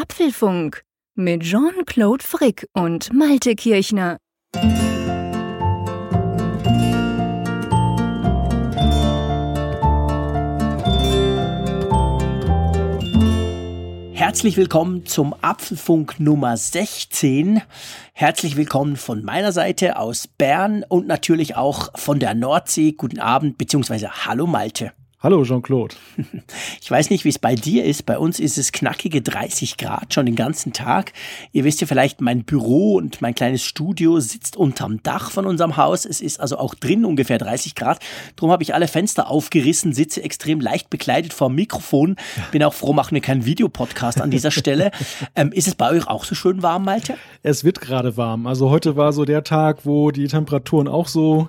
Apfelfunk mit Jean-Claude Frick und Malte Kirchner. Herzlich willkommen zum Apfelfunk Nummer 16. Herzlich willkommen von meiner Seite aus Bern und natürlich auch von der Nordsee. Guten Abend bzw. Hallo Malte. Hallo Jean-Claude. Ich weiß nicht, wie es bei dir ist. Bei uns ist es knackige 30 Grad schon den ganzen Tag. Ihr wisst ja vielleicht, mein Büro und mein kleines Studio sitzt unterm Dach von unserem Haus. Es ist also auch drin ungefähr 30 Grad. Darum habe ich alle Fenster aufgerissen, sitze extrem leicht bekleidet vor dem Mikrofon. Bin auch froh, machen wir keinen Videopodcast an dieser Stelle. Ähm, ist es bei euch auch so schön warm, Malte? Es wird gerade warm. Also heute war so der Tag, wo die Temperaturen auch so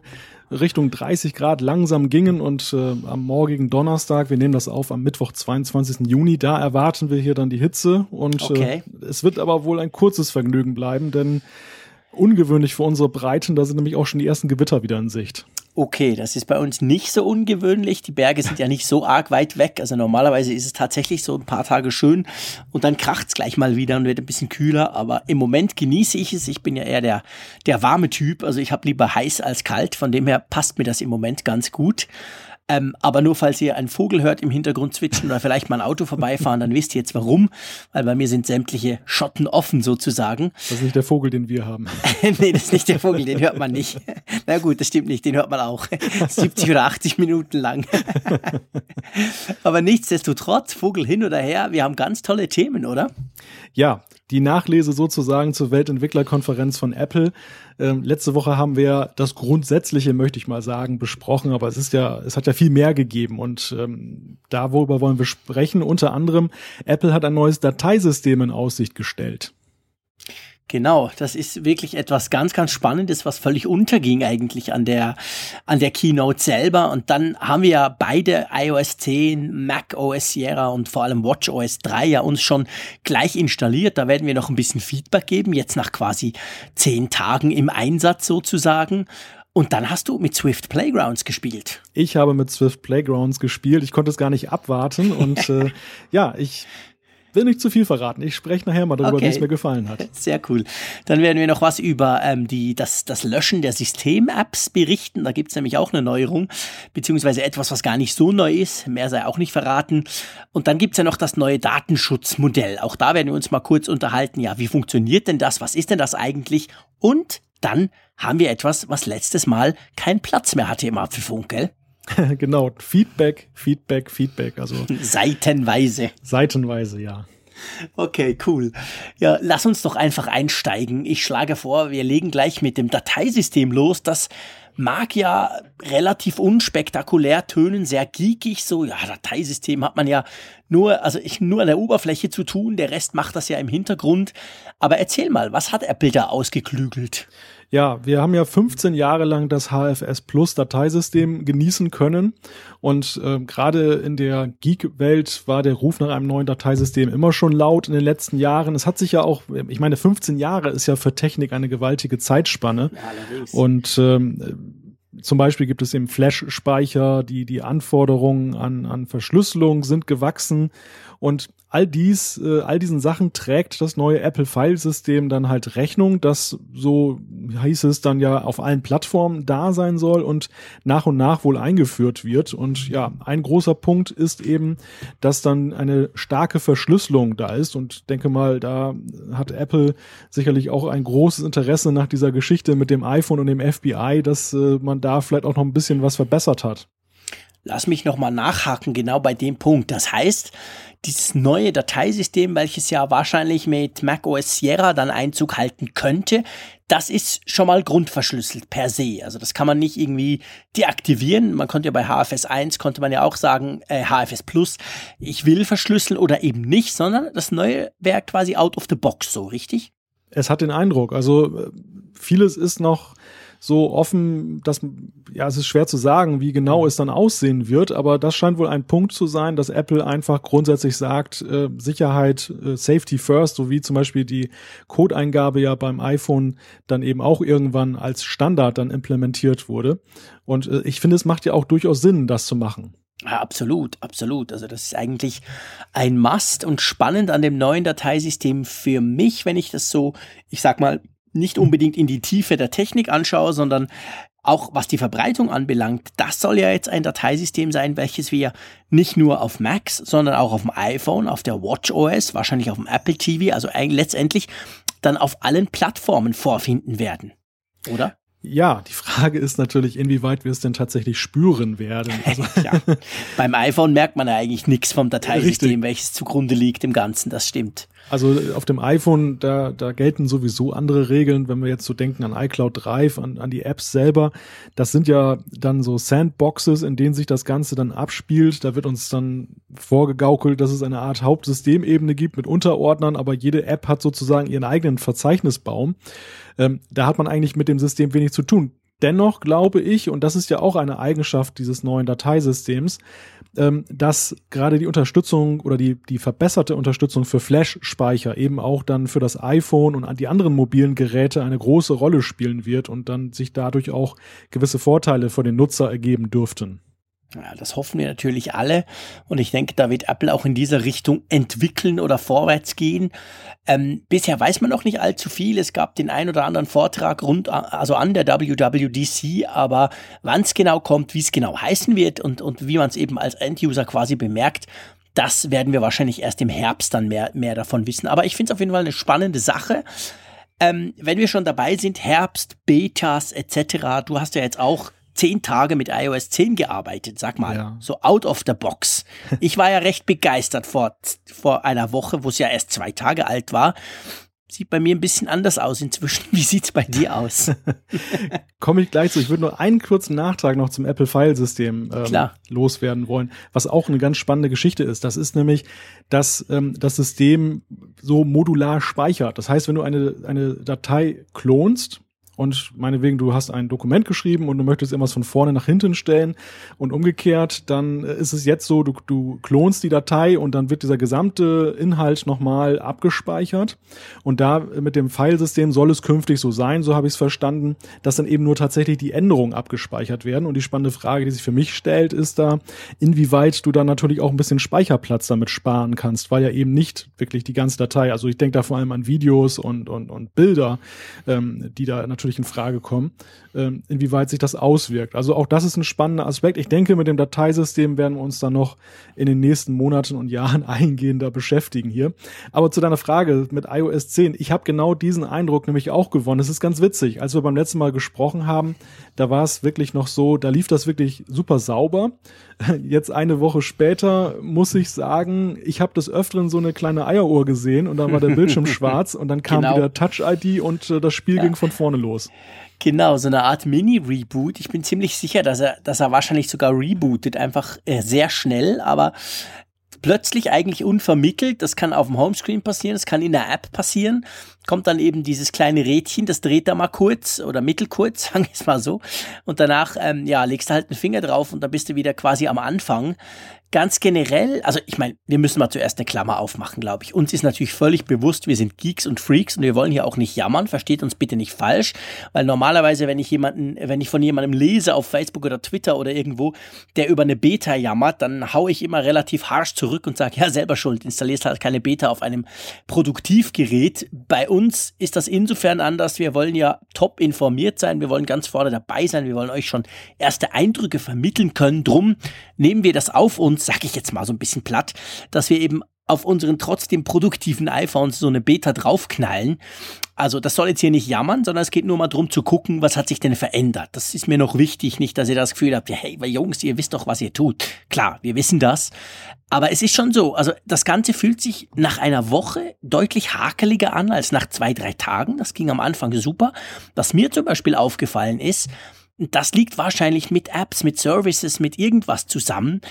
Richtung 30 Grad langsam gingen und äh, am morgigen Donnerstag, wir nehmen das auf am Mittwoch, 22. Juni, da erwarten wir hier dann die Hitze und äh, okay. äh, es wird aber wohl ein kurzes Vergnügen bleiben, denn ungewöhnlich für unsere Breiten, da sind nämlich auch schon die ersten Gewitter wieder in Sicht. Okay, das ist bei uns nicht so ungewöhnlich. Die Berge sind ja nicht so arg weit weg. Also normalerweise ist es tatsächlich so ein paar Tage schön und dann kracht's gleich mal wieder und wird ein bisschen kühler. Aber im Moment genieße ich es. Ich bin ja eher der, der warme Typ. Also ich habe lieber heiß als kalt. Von dem her passt mir das im Moment ganz gut. Ähm, aber nur falls ihr einen Vogel hört im Hintergrund zwitschern oder vielleicht mal ein Auto vorbeifahren, dann wisst ihr jetzt warum. Weil bei mir sind sämtliche Schotten offen sozusagen. Das ist nicht der Vogel, den wir haben. nee, das ist nicht der Vogel, den hört man nicht. Na gut, das stimmt nicht, den hört man auch. 70 oder 80 Minuten lang. aber nichtsdestotrotz, Vogel hin oder her, wir haben ganz tolle Themen, oder? Ja, die Nachlese sozusagen zur Weltentwicklerkonferenz von Apple. Ähm, letzte Woche haben wir das Grundsätzliche, möchte ich mal sagen, besprochen, aber es ist ja, es hat ja viel mehr gegeben und ähm, darüber wollen wir sprechen. Unter anderem, Apple hat ein neues Dateisystem in Aussicht gestellt. Genau, das ist wirklich etwas ganz, ganz Spannendes, was völlig unterging eigentlich an der, an der Keynote selber. Und dann haben wir ja beide iOS 10, Mac OS Sierra und vor allem Watch OS 3 ja uns schon gleich installiert. Da werden wir noch ein bisschen Feedback geben, jetzt nach quasi zehn Tagen im Einsatz sozusagen. Und dann hast du mit Swift Playgrounds gespielt. Ich habe mit Swift Playgrounds gespielt. Ich konnte es gar nicht abwarten. Und äh, ja, ich will nicht zu viel verraten. Ich spreche nachher mal darüber, okay. wie es mir gefallen hat. Sehr cool. Dann werden wir noch was über ähm, die, das, das Löschen der System-Apps berichten. Da gibt es nämlich auch eine Neuerung, beziehungsweise etwas, was gar nicht so neu ist. Mehr sei auch nicht verraten. Und dann gibt es ja noch das neue Datenschutzmodell. Auch da werden wir uns mal kurz unterhalten. Ja, wie funktioniert denn das? Was ist denn das eigentlich? Und dann haben wir etwas, was letztes Mal keinen Platz mehr hatte im Apfelfunk, gell? genau, Feedback, Feedback, Feedback. Also seitenweise. Seitenweise, ja. Okay, cool. Ja, lass uns doch einfach einsteigen. Ich schlage vor, wir legen gleich mit dem Dateisystem los. Das mag ja relativ unspektakulär tönen, sehr geekig, so, ja, Dateisystem hat man ja nur, also ich, nur an der Oberfläche zu tun, der Rest macht das ja im Hintergrund. Aber erzähl mal, was hat Apple da ausgeklügelt? Ja, wir haben ja 15 Jahre lang das HFS Plus Dateisystem genießen können. Und äh, gerade in der Geek-Welt war der Ruf nach einem neuen Dateisystem immer schon laut in den letzten Jahren. Es hat sich ja auch, ich meine, 15 Jahre ist ja für Technik eine gewaltige Zeitspanne. Ja, und ähm, zum Beispiel gibt es eben Flash-Speicher, die, die Anforderungen an, an Verschlüsselung sind gewachsen und all dies, äh, all diesen Sachen trägt das neue Apple File-System dann halt Rechnung, das so hieß es dann ja auf allen Plattformen da sein soll und nach und nach wohl eingeführt wird. Und ja, ein großer Punkt ist eben, dass dann eine starke Verschlüsselung da ist und denke mal, da hat Apple sicherlich auch ein großes Interesse nach dieser Geschichte mit dem iPhone und dem FBI, dass äh, man da vielleicht auch noch ein bisschen was verbessert hat. Lass mich nochmal nachhaken, genau bei dem Punkt. Das heißt, dieses neue Dateisystem, welches ja wahrscheinlich mit macOS Sierra dann Einzug halten könnte, das ist schon mal grundverschlüsselt per se. Also das kann man nicht irgendwie deaktivieren. Man konnte ja bei HFS 1 konnte man ja auch sagen, äh, HFS Plus, ich will verschlüsseln oder eben nicht, sondern das neue wäre quasi out of the box so, richtig? Es hat den Eindruck. Also äh, vieles ist noch so offen, dass ja, es ist schwer zu sagen, wie genau es dann aussehen wird, aber das scheint wohl ein Punkt zu sein, dass Apple einfach grundsätzlich sagt, äh, Sicherheit, äh, Safety first, so wie zum Beispiel die Codeingabe ja beim iPhone dann eben auch irgendwann als Standard dann implementiert wurde. Und äh, ich finde, es macht ja auch durchaus Sinn, das zu machen. Ja, absolut, absolut. Also das ist eigentlich ein Must und spannend an dem neuen Dateisystem für mich, wenn ich das so, ich sag mal, nicht unbedingt in die Tiefe der Technik anschaue, sondern auch was die Verbreitung anbelangt, das soll ja jetzt ein Dateisystem sein, welches wir nicht nur auf Macs, sondern auch auf dem iPhone, auf der Watch OS, wahrscheinlich auf dem Apple TV, also letztendlich dann auf allen Plattformen vorfinden werden. Oder? Ja, die Frage ist natürlich, inwieweit wir es denn tatsächlich spüren werden. Also ja. Beim iPhone merkt man ja eigentlich nichts vom Dateisystem, Richtig. welches zugrunde liegt im Ganzen, das stimmt. Also auf dem iPhone, da, da gelten sowieso andere Regeln, wenn wir jetzt so denken an iCloud Drive, an, an die Apps selber. Das sind ja dann so Sandboxes, in denen sich das Ganze dann abspielt. Da wird uns dann vorgegaukelt, dass es eine Art Hauptsystemebene gibt mit Unterordnern, aber jede App hat sozusagen ihren eigenen Verzeichnisbaum. Ähm, da hat man eigentlich mit dem System wenig zu tun. Dennoch glaube ich, und das ist ja auch eine Eigenschaft dieses neuen Dateisystems, ähm, dass gerade die Unterstützung oder die, die verbesserte Unterstützung für Flash-Speicher eben auch dann für das iPhone und die anderen mobilen Geräte eine große Rolle spielen wird und dann sich dadurch auch gewisse Vorteile für den Nutzer ergeben dürften. Ja, das hoffen wir natürlich alle. Und ich denke, da wird Apple auch in dieser Richtung entwickeln oder vorwärts gehen. Ähm, bisher weiß man noch nicht allzu viel. Es gab den ein oder anderen Vortrag rund, also an der WWDC, aber wann es genau kommt, wie es genau heißen wird und, und wie man es eben als Enduser quasi bemerkt, das werden wir wahrscheinlich erst im Herbst dann mehr, mehr davon wissen. Aber ich finde es auf jeden Fall eine spannende Sache. Ähm, wenn wir schon dabei sind, Herbst, Betas etc., du hast ja jetzt auch zehn Tage mit iOS 10 gearbeitet, sag mal, ja. so out of the box. Ich war ja recht begeistert vor, vor einer Woche, wo es ja erst zwei Tage alt war. Sieht bei mir ein bisschen anders aus inzwischen. Wie sieht's bei dir aus? Komme ich gleich zu. Ich würde nur einen kurzen Nachtrag noch zum Apple File System ähm, loswerden wollen, was auch eine ganz spannende Geschichte ist. Das ist nämlich, dass ähm, das System so modular speichert. Das heißt, wenn du eine, eine Datei klonst, und meinetwegen, du hast ein Dokument geschrieben und du möchtest irgendwas von vorne nach hinten stellen und umgekehrt, dann ist es jetzt so, du, du klonst die Datei und dann wird dieser gesamte Inhalt nochmal abgespeichert. Und da mit dem Filesystem soll es künftig so sein, so habe ich es verstanden, dass dann eben nur tatsächlich die Änderungen abgespeichert werden. Und die spannende Frage, die sich für mich stellt, ist da, inwieweit du dann natürlich auch ein bisschen Speicherplatz damit sparen kannst, weil ja eben nicht wirklich die ganze Datei, also ich denke da vor allem an Videos und, und, und Bilder, ähm, die da natürlich natürlich in Frage kommen, ähm, inwieweit sich das auswirkt. Also auch das ist ein spannender Aspekt. Ich denke, mit dem Dateisystem werden wir uns dann noch in den nächsten Monaten und Jahren eingehender beschäftigen hier. Aber zu deiner Frage mit iOS 10, ich habe genau diesen Eindruck nämlich auch gewonnen. Es ist ganz witzig, als wir beim letzten Mal gesprochen haben, da war es wirklich noch so, da lief das wirklich super sauber. Jetzt eine Woche später muss ich sagen, ich habe des Öfteren so eine kleine Eieruhr gesehen und dann war der Bildschirm schwarz und dann kam genau. wieder Touch-ID und äh, das Spiel ja. ging von vorne los. Genau, so eine Art Mini-Reboot. Ich bin ziemlich sicher, dass er, dass er wahrscheinlich sogar rebootet, einfach äh, sehr schnell, aber plötzlich eigentlich unvermittelt. Das kann auf dem Homescreen passieren, das kann in der App passieren. Kommt dann eben dieses kleine Rädchen, das dreht da mal kurz oder mittelkurz, sagen wir es mal so. Und danach, ähm, ja, legst du halt einen Finger drauf und dann bist du wieder quasi am Anfang ganz generell, also ich meine, wir müssen mal zuerst eine Klammer aufmachen, glaube ich. Uns ist natürlich völlig bewusst, wir sind Geeks und Freaks und wir wollen hier auch nicht jammern, versteht uns bitte nicht falsch, weil normalerweise, wenn ich jemanden, wenn ich von jemandem lese auf Facebook oder Twitter oder irgendwo, der über eine Beta jammert, dann hau ich immer relativ harsch zurück und sage, ja, selber schuld, installierst halt keine Beta auf einem Produktivgerät. Bei uns ist das insofern anders, wir wollen ja top informiert sein, wir wollen ganz vorne dabei sein, wir wollen euch schon erste Eindrücke vermitteln können, drum nehmen wir das auf uns, sag ich jetzt mal so ein bisschen platt, dass wir eben auf unseren trotzdem produktiven iPhones so eine Beta draufknallen. Also das soll jetzt hier nicht jammern, sondern es geht nur mal drum zu gucken, was hat sich denn verändert. Das ist mir noch wichtig, nicht, dass ihr das Gefühl habt, ja, hey, Jungs, ihr wisst doch, was ihr tut. Klar, wir wissen das. Aber es ist schon so, also das Ganze fühlt sich nach einer Woche deutlich hakeliger an als nach zwei, drei Tagen. Das ging am Anfang super. Was mir zum Beispiel aufgefallen ist, das liegt wahrscheinlich mit Apps, mit Services, mit irgendwas zusammen.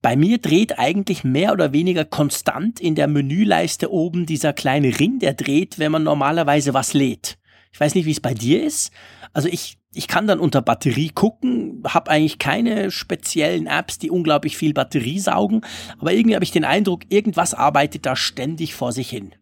Bei mir dreht eigentlich mehr oder weniger konstant in der Menüleiste oben dieser kleine Ring, der dreht, wenn man normalerweise was lädt. Ich weiß nicht, wie es bei dir ist. Also ich, ich kann dann unter Batterie gucken, habe eigentlich keine speziellen Apps, die unglaublich viel Batterie saugen, aber irgendwie habe ich den Eindruck, irgendwas arbeitet da ständig vor sich hin.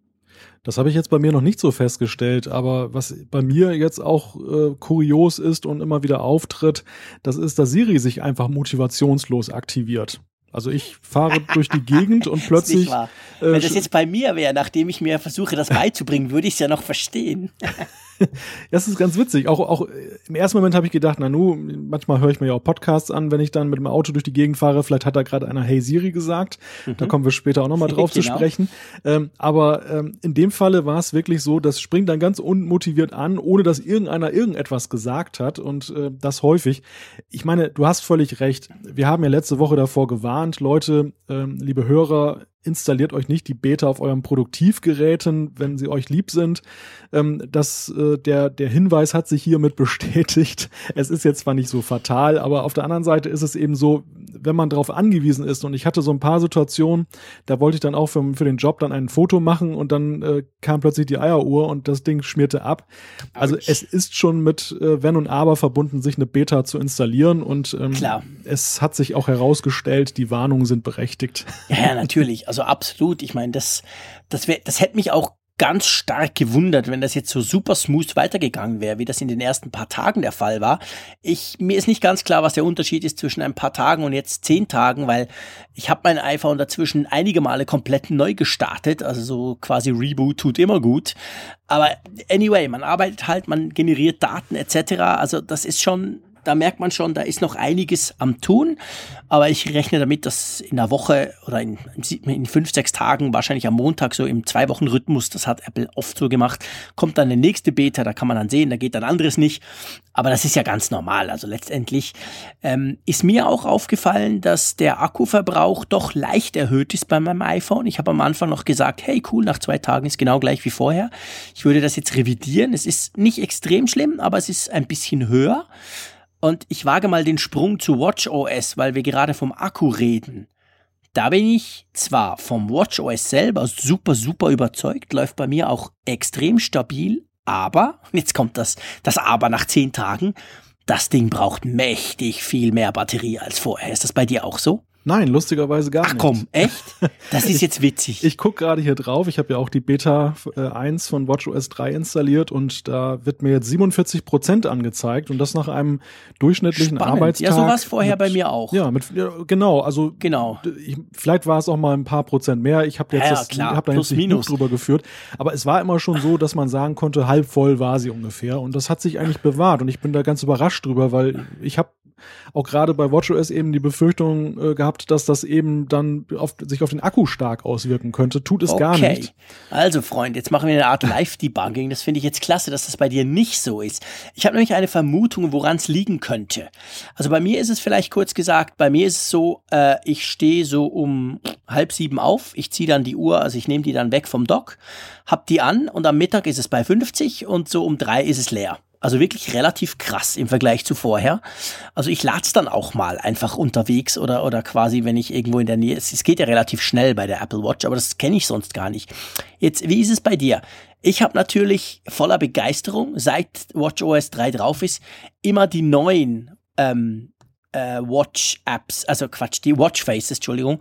Das habe ich jetzt bei mir noch nicht so festgestellt, aber was bei mir jetzt auch äh, kurios ist und immer wieder auftritt, das ist, dass Siri sich einfach motivationslos aktiviert. Also ich fahre durch die Gegend und plötzlich. Äh, Wenn das jetzt bei mir wäre, nachdem ich mir versuche, das beizubringen, würde ich es ja noch verstehen. das ist ganz witzig. Auch, auch im ersten Moment habe ich gedacht, na nu, manchmal höre ich mir ja auch Podcasts an, wenn ich dann mit dem Auto durch die Gegend fahre. Vielleicht hat da gerade einer Hey Siri gesagt. Mhm. Da kommen wir später auch nochmal drauf genau. zu sprechen. Ähm, aber ähm, in dem Falle war es wirklich so, das springt dann ganz unmotiviert an, ohne dass irgendeiner irgendetwas gesagt hat. Und äh, das häufig. Ich meine, du hast völlig recht. Wir haben ja letzte Woche davor gewarnt, Leute, ähm, liebe Hörer, installiert euch nicht die Beta auf euren Produktivgeräten, wenn sie euch lieb sind. Ähm, das, äh, der, der Hinweis hat sich hiermit bestätigt. Es ist jetzt zwar nicht so fatal, aber auf der anderen Seite ist es eben so, wenn man darauf angewiesen ist, und ich hatte so ein paar Situationen, da wollte ich dann auch für, für den Job dann ein Foto machen und dann äh, kam plötzlich die Eieruhr und das Ding schmierte ab. Also es ist schon mit äh, Wenn und Aber verbunden, sich eine Beta zu installieren und ähm, Klar. es hat sich auch herausgestellt, die Warnungen sind berechtigt. Ja, ja natürlich. Also absolut. Ich meine, das, das, das hätte mich auch ganz stark gewundert, wenn das jetzt so super smooth weitergegangen wäre, wie das in den ersten paar Tagen der Fall war. Ich, mir ist nicht ganz klar, was der Unterschied ist zwischen ein paar Tagen und jetzt zehn Tagen, weil ich habe mein iPhone dazwischen einige Male komplett neu gestartet, also so quasi Reboot tut immer gut. Aber anyway, man arbeitet halt, man generiert Daten etc. Also das ist schon da merkt man schon, da ist noch einiges am Tun. Aber ich rechne damit, dass in der Woche oder in, in fünf, sechs Tagen, wahrscheinlich am Montag, so im Zwei-Wochen-Rhythmus, das hat Apple oft so gemacht, kommt dann eine nächste Beta, da kann man dann sehen, da geht dann anderes nicht. Aber das ist ja ganz normal. Also letztendlich ähm, ist mir auch aufgefallen, dass der Akkuverbrauch doch leicht erhöht ist bei meinem iPhone. Ich habe am Anfang noch gesagt, hey cool, nach zwei Tagen ist genau gleich wie vorher. Ich würde das jetzt revidieren. Es ist nicht extrem schlimm, aber es ist ein bisschen höher. Und ich wage mal den Sprung zu WatchOS, weil wir gerade vom Akku reden. Da bin ich zwar vom WatchOS selber super, super überzeugt, läuft bei mir auch extrem stabil, aber, jetzt kommt das, das Aber nach zehn Tagen, das Ding braucht mächtig viel mehr Batterie als vorher. Ist das bei dir auch so? Nein, lustigerweise gar Ach, nicht. Ach komm, echt? Das ist jetzt witzig. ich, ich gucke gerade hier drauf. Ich habe ja auch die Beta äh, 1 von WatchOS 3 installiert und da wird mir jetzt 47 Prozent angezeigt und das nach einem durchschnittlichen Spannend. Arbeitstag. Ja, so war es vorher mit, bei mir auch. Ja, mit, ja, genau. Also genau. Ich, vielleicht war es auch mal ein paar Prozent mehr. Ich habe jetzt ja, das, klar. hab da Plus, jetzt minus. drüber geführt. Aber es war immer schon so, dass man sagen konnte, halb voll war sie ungefähr. Und das hat sich eigentlich bewahrt. Und ich bin da ganz überrascht drüber, weil ich habe auch gerade bei WatchOS eben die Befürchtung äh, gehabt, dass das eben dann auf, sich auf den Akku stark auswirken könnte. Tut es okay. gar nicht. Also Freund, jetzt machen wir eine Art Live-Debugging. Das finde ich jetzt klasse, dass das bei dir nicht so ist. Ich habe nämlich eine Vermutung, woran es liegen könnte. Also bei mir ist es vielleicht kurz gesagt, bei mir ist es so, äh, ich stehe so um halb sieben auf, ich ziehe dann die Uhr, also ich nehme die dann weg vom Dock, hab die an und am Mittag ist es bei 50 und so um drei ist es leer. Also wirklich relativ krass im Vergleich zu vorher. Also ich lade es dann auch mal einfach unterwegs oder, oder quasi, wenn ich irgendwo in der Nähe, es, es geht ja relativ schnell bei der Apple Watch, aber das kenne ich sonst gar nicht. Jetzt, wie ist es bei dir? Ich habe natürlich voller Begeisterung, seit WatchOS 3 drauf ist, immer die neuen ähm, äh, Watch-Apps, also Quatsch, die Watch-Faces, Entschuldigung,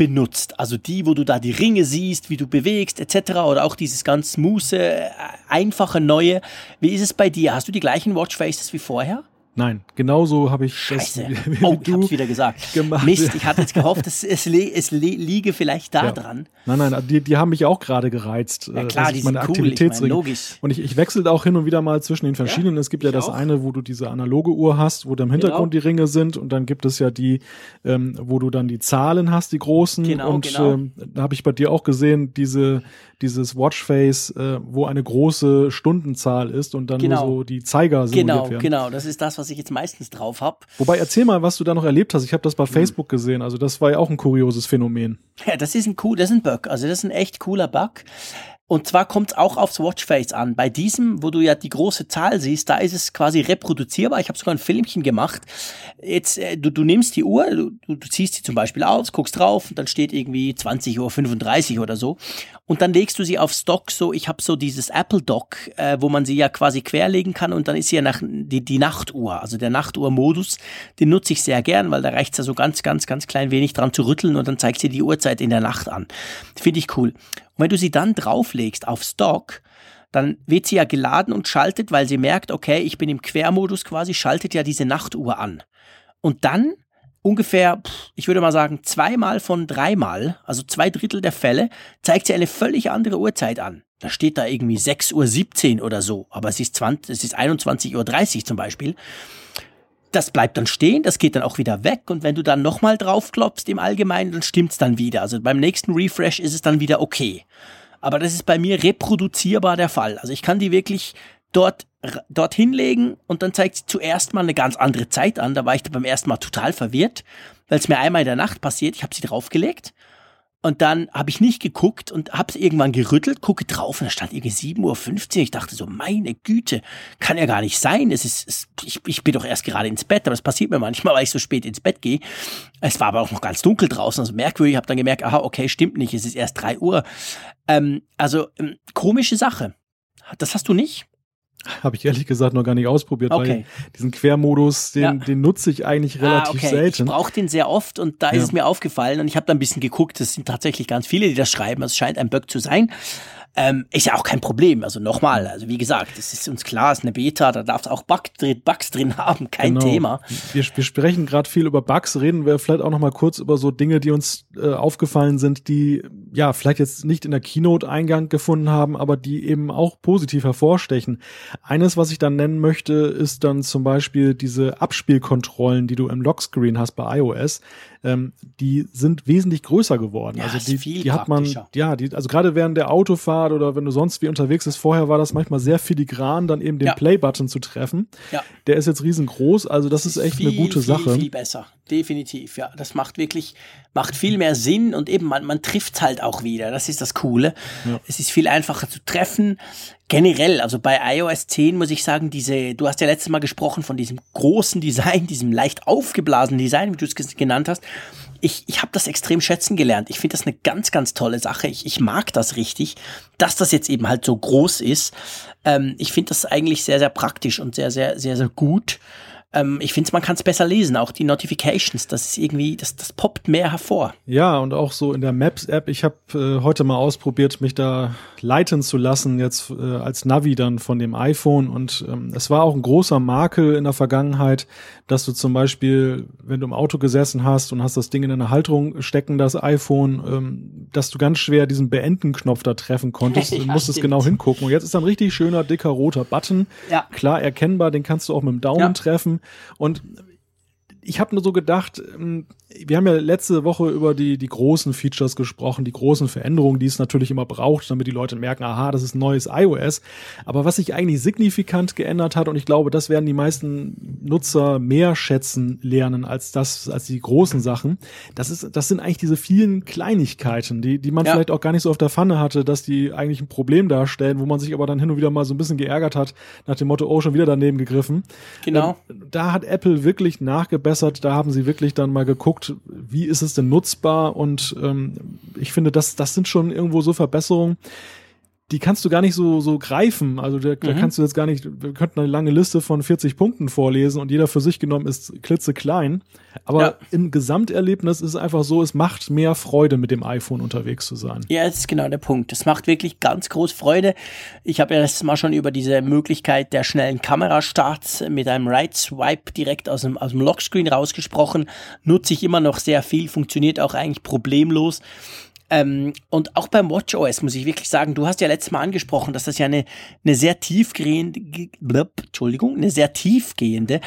benutzt. Also die, wo du da die Ringe siehst, wie du bewegst etc. Oder auch dieses ganz smooth, äh, einfache neue. Wie ist es bei dir? Hast du die gleichen Watchfaces wie vorher? Nein, genauso habe ich Scheiße. das. Wie, wie oh, ich hab's wieder gesagt. Gemacht. Mist, ich hatte jetzt gehofft, es, es, es liege vielleicht da ja. dran. Nein, nein, die, die haben mich auch gerade gereizt. Ja klar, die sind cool, ich mein, logisch. Und ich, ich wechsle auch hin und wieder mal zwischen den verschiedenen. Ja, es gibt ja das auch. eine, wo du diese analoge Uhr hast, wo da im Hintergrund genau. die Ringe sind und dann gibt es ja die, ähm, wo du dann die Zahlen hast, die großen. Genau, und genau. Ähm, da habe ich bei dir auch gesehen, diese dieses Watchface, äh, wo eine große Stundenzahl ist und dann genau. nur so die Zeiger simuliert genau, werden. Genau, genau. Das ist das, was ich jetzt meistens drauf habe. Wobei, erzähl mal, was du da noch erlebt hast. Ich habe das bei hm. Facebook gesehen. Also das war ja auch ein kurioses Phänomen. Ja, das ist ein cool, das ist ein Bug. Also das ist ein echt cooler Bug. Und zwar kommt es auch aufs Watchface an. Bei diesem, wo du ja die große Zahl siehst, da ist es quasi reproduzierbar. Ich habe sogar ein Filmchen gemacht. Jetzt, äh, du, du nimmst die Uhr, du, du ziehst sie zum Beispiel aus, guckst drauf und dann steht irgendwie 20.35 Uhr oder so. Und dann legst du sie aufs Dock, so, ich habe so dieses Apple Dock, äh, wo man sie ja quasi querlegen kann und dann ist sie ja nach, die, die Nachtuhr, also der Nachtuhr-Modus, den nutze ich sehr gern, weil da reicht es ja so ganz, ganz, ganz klein wenig dran zu rütteln und dann zeigt sie die Uhrzeit in der Nacht an. Finde ich cool. Und wenn du sie dann drauflegst auf Stock, dann wird sie ja geladen und schaltet, weil sie merkt, okay, ich bin im Quermodus quasi, schaltet ja diese Nachtuhr an. Und dann ungefähr, ich würde mal sagen, zweimal von dreimal, also zwei Drittel der Fälle, zeigt sie eine völlig andere Uhrzeit an. Da steht da irgendwie 6.17 Uhr oder so, aber es ist, 20, es ist 21.30 Uhr zum Beispiel. Das bleibt dann stehen, das geht dann auch wieder weg und wenn du dann nochmal draufklopfst im Allgemeinen, dann stimmt's dann wieder. Also beim nächsten Refresh ist es dann wieder okay. Aber das ist bei mir reproduzierbar der Fall. Also ich kann die wirklich dort, dort hinlegen und dann zeigt sie zuerst mal eine ganz andere Zeit an. Da war ich beim ersten Mal total verwirrt, weil es mir einmal in der Nacht passiert. Ich habe sie draufgelegt und dann habe ich nicht geguckt und habe es irgendwann gerüttelt, gucke drauf und da stand irgendwie 7.15 Uhr. Ich dachte so, meine Güte, kann ja gar nicht sein. Es ist, es, ich, ich bin doch erst gerade ins Bett, aber es passiert mir manchmal, weil ich so spät ins Bett gehe. Es war aber auch noch ganz dunkel draußen, also merkwürdig. Ich habe dann gemerkt, aha, okay, stimmt nicht, es ist erst 3 Uhr. Ähm, also ähm, komische Sache. Das hast du nicht? Habe ich ehrlich gesagt noch gar nicht ausprobiert, okay. weil diesen Quermodus, den, ja. den nutze ich eigentlich relativ ah, okay. selten. Ich brauche den sehr oft und da ja. ist es mir aufgefallen und ich habe da ein bisschen geguckt, es sind tatsächlich ganz viele, die das schreiben, also es scheint ein Bug zu sein. Ähm, ist ja auch kein Problem. Also nochmal, also wie gesagt, es ist uns klar, es ist eine Beta, da darf es auch Bug, Bugs drin haben, kein genau. Thema. Wir, wir sprechen gerade viel über Bugs, reden wir vielleicht auch nochmal kurz über so Dinge, die uns äh, aufgefallen sind, die ja vielleicht jetzt nicht in der Keynote Eingang gefunden haben, aber die eben auch positiv hervorstechen. Eines, was ich dann nennen möchte, ist dann zum Beispiel diese Abspielkontrollen, die du im Lockscreen hast bei iOS ähm, die sind wesentlich größer geworden. Ja, also die, die hat man, ja, die, also gerade während der Autofahrt oder wenn du sonst wie unterwegs bist, vorher war das manchmal sehr filigran, dann eben den ja. Play-Button zu treffen. Ja. Der ist jetzt riesengroß, also das, das ist echt viel, eine gute viel, Sache. Viel besser, definitiv, ja. Das macht wirklich, macht viel mehr Sinn und eben man, man trifft halt auch wieder. Das ist das Coole. Ja. Es ist viel einfacher zu treffen. Generell, also bei iOS 10 muss ich sagen, diese, du hast ja letztes Mal gesprochen von diesem großen Design, diesem leicht aufgeblasenen Design, wie du es genannt hast. Ich, ich habe das extrem schätzen gelernt. Ich finde das eine ganz, ganz tolle Sache. Ich, ich mag das richtig, dass das jetzt eben halt so groß ist. Ähm, ich finde das eigentlich sehr, sehr praktisch und sehr, sehr, sehr, sehr gut ähm, ich finde, man kann es besser lesen, auch die Notifications, das ist irgendwie, das, das poppt mehr hervor. Ja, und auch so in der Maps-App, ich habe äh, heute mal ausprobiert, mich da leiten zu lassen, jetzt äh, als Navi dann von dem iPhone. Und ähm, es war auch ein großer Makel in der Vergangenheit, dass du zum Beispiel, wenn du im Auto gesessen hast und hast das Ding in eine Halterung stecken, das iPhone, ähm, dass du ganz schwer diesen Beenden-Knopf da treffen konntest. Du musstest stimmt. genau hingucken. Und jetzt ist ein richtig schöner, dicker, roter Button. Ja. Klar erkennbar, den kannst du auch mit dem Daumen ja. treffen. Und ich habe nur so gedacht, ähm, wir haben ja letzte Woche über die, die großen Features gesprochen, die großen Veränderungen, die es natürlich immer braucht, damit die Leute merken, aha, das ist neues iOS. Aber was sich eigentlich signifikant geändert hat, und ich glaube, das werden die meisten Nutzer mehr schätzen lernen als das, als die großen Sachen, das ist, das sind eigentlich diese vielen Kleinigkeiten, die, die man ja. vielleicht auch gar nicht so auf der Pfanne hatte, dass die eigentlich ein Problem darstellen, wo man sich aber dann hin und wieder mal so ein bisschen geärgert hat, nach dem Motto, oh, schon wieder daneben gegriffen. Genau. Ähm, da hat Apple wirklich nachgebessert, da haben sie wirklich dann mal geguckt, geguckt, wie ist es denn nutzbar? Und ähm, ich finde, das, das sind schon irgendwo so Verbesserungen, die kannst du gar nicht so, so greifen. Also da, mhm. da kannst du jetzt gar nicht, wir könnten eine lange Liste von 40 Punkten vorlesen und jeder für sich genommen ist klitzeklein. Aber ja. im Gesamterlebnis ist es einfach so, es macht mehr Freude, mit dem iPhone unterwegs zu sein. Ja, das ist genau der Punkt. Es macht wirklich ganz groß Freude. Ich habe ja letztes Mal schon über diese Möglichkeit der schnellen Kamerastarts mit einem Right Swipe direkt aus dem, aus dem Lockscreen rausgesprochen. Nutze ich immer noch sehr viel, funktioniert auch eigentlich problemlos. Ähm, und auch beim WatchOS muss ich wirklich sagen, du hast ja letztes Mal angesprochen, dass das ja eine, eine sehr tiefgehende, blub, Entschuldigung, eine sehr tiefgehende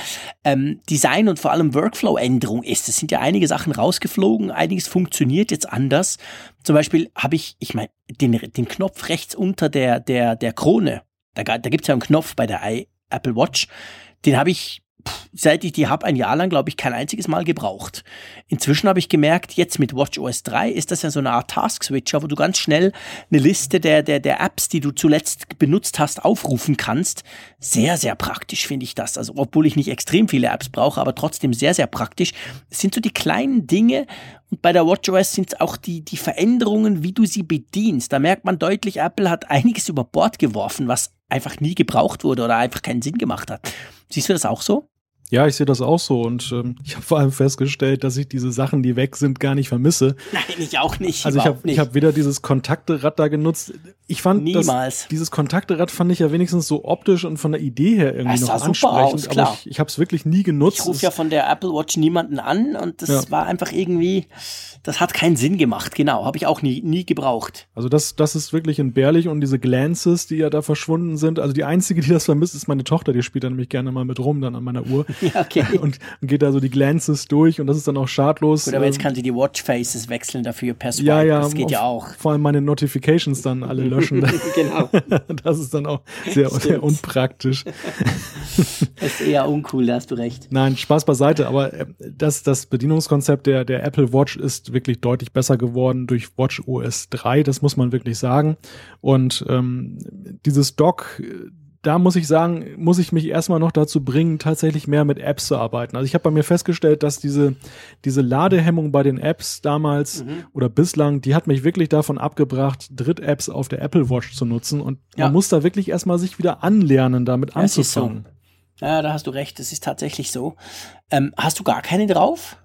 ähm, Design- und vor allem Workflow-Änderung ist. Es sind ja einige Sachen rausgeflogen, einiges funktioniert jetzt anders. Zum Beispiel habe ich, ich meine, den, den Knopf rechts unter der, der, der Krone, da, da gibt es ja einen Knopf bei der I, Apple Watch, den habe ich seit ich die habe, ein Jahr lang, glaube ich, kein einziges Mal gebraucht. Inzwischen habe ich gemerkt, jetzt mit WatchOS 3 ist das ja so eine Art Task-Switcher, wo du ganz schnell eine Liste der, der, der Apps, die du zuletzt benutzt hast, aufrufen kannst. Sehr, sehr praktisch finde ich das. Also, obwohl ich nicht extrem viele Apps brauche, aber trotzdem sehr, sehr praktisch. Es sind so die kleinen Dinge und bei der WatchOS sind es auch die, die Veränderungen, wie du sie bedienst. Da merkt man deutlich, Apple hat einiges über Bord geworfen, was einfach nie gebraucht wurde oder einfach keinen Sinn gemacht hat. Siehst du das auch so? Ja, ich sehe das auch so und ähm, ich habe vor allem festgestellt, dass ich diese Sachen, die weg sind, gar nicht vermisse. Nein, ich auch nicht. Also ich habe hab weder dieses Kontakterad da genutzt. Ich fand Niemals. Das, dieses Kontakterad fand ich ja wenigstens so optisch und von der Idee her irgendwie noch ansprechend, aus, aber ich, ich habe es wirklich nie genutzt. Ich rufe ja von der Apple Watch niemanden an und das ja. war einfach irgendwie das hat keinen Sinn gemacht, genau, habe ich auch nie, nie gebraucht. Also das, das ist wirklich entbehrlich und diese Glances, die ja da verschwunden sind, also die einzige, die das vermisst, ist meine Tochter, die spielt dann nämlich gerne mal mit rum dann an meiner Uhr. ja, okay. Und, und geht da so die Glances durch und das ist dann auch schadlos. Gut, aber jetzt ähm, kann sie die Watchfaces wechseln dafür per Swipe, ja, ja, das geht ja auch. Vor allem meine Notifications dann alle löschen. genau. das ist dann auch sehr, sehr unpraktisch. das ist eher uncool, da hast du recht. Nein, Spaß beiseite, aber äh, das, das Bedienungskonzept der, der Apple Watch ist wirklich deutlich besser geworden durch Watch OS 3, das muss man wirklich sagen. Und ähm, dieses Dock, da muss ich sagen, muss ich mich erstmal noch dazu bringen, tatsächlich mehr mit Apps zu arbeiten. Also ich habe bei mir festgestellt, dass diese, diese Ladehemmung bei den Apps damals mhm. oder bislang, die hat mich wirklich davon abgebracht, Dritt-Apps auf der Apple Watch zu nutzen. Und ja. man muss da wirklich erstmal sich wieder anlernen, damit ja, anzufangen. So. Ja, da hast du recht, das ist tatsächlich so. Ähm, hast du gar keine drauf?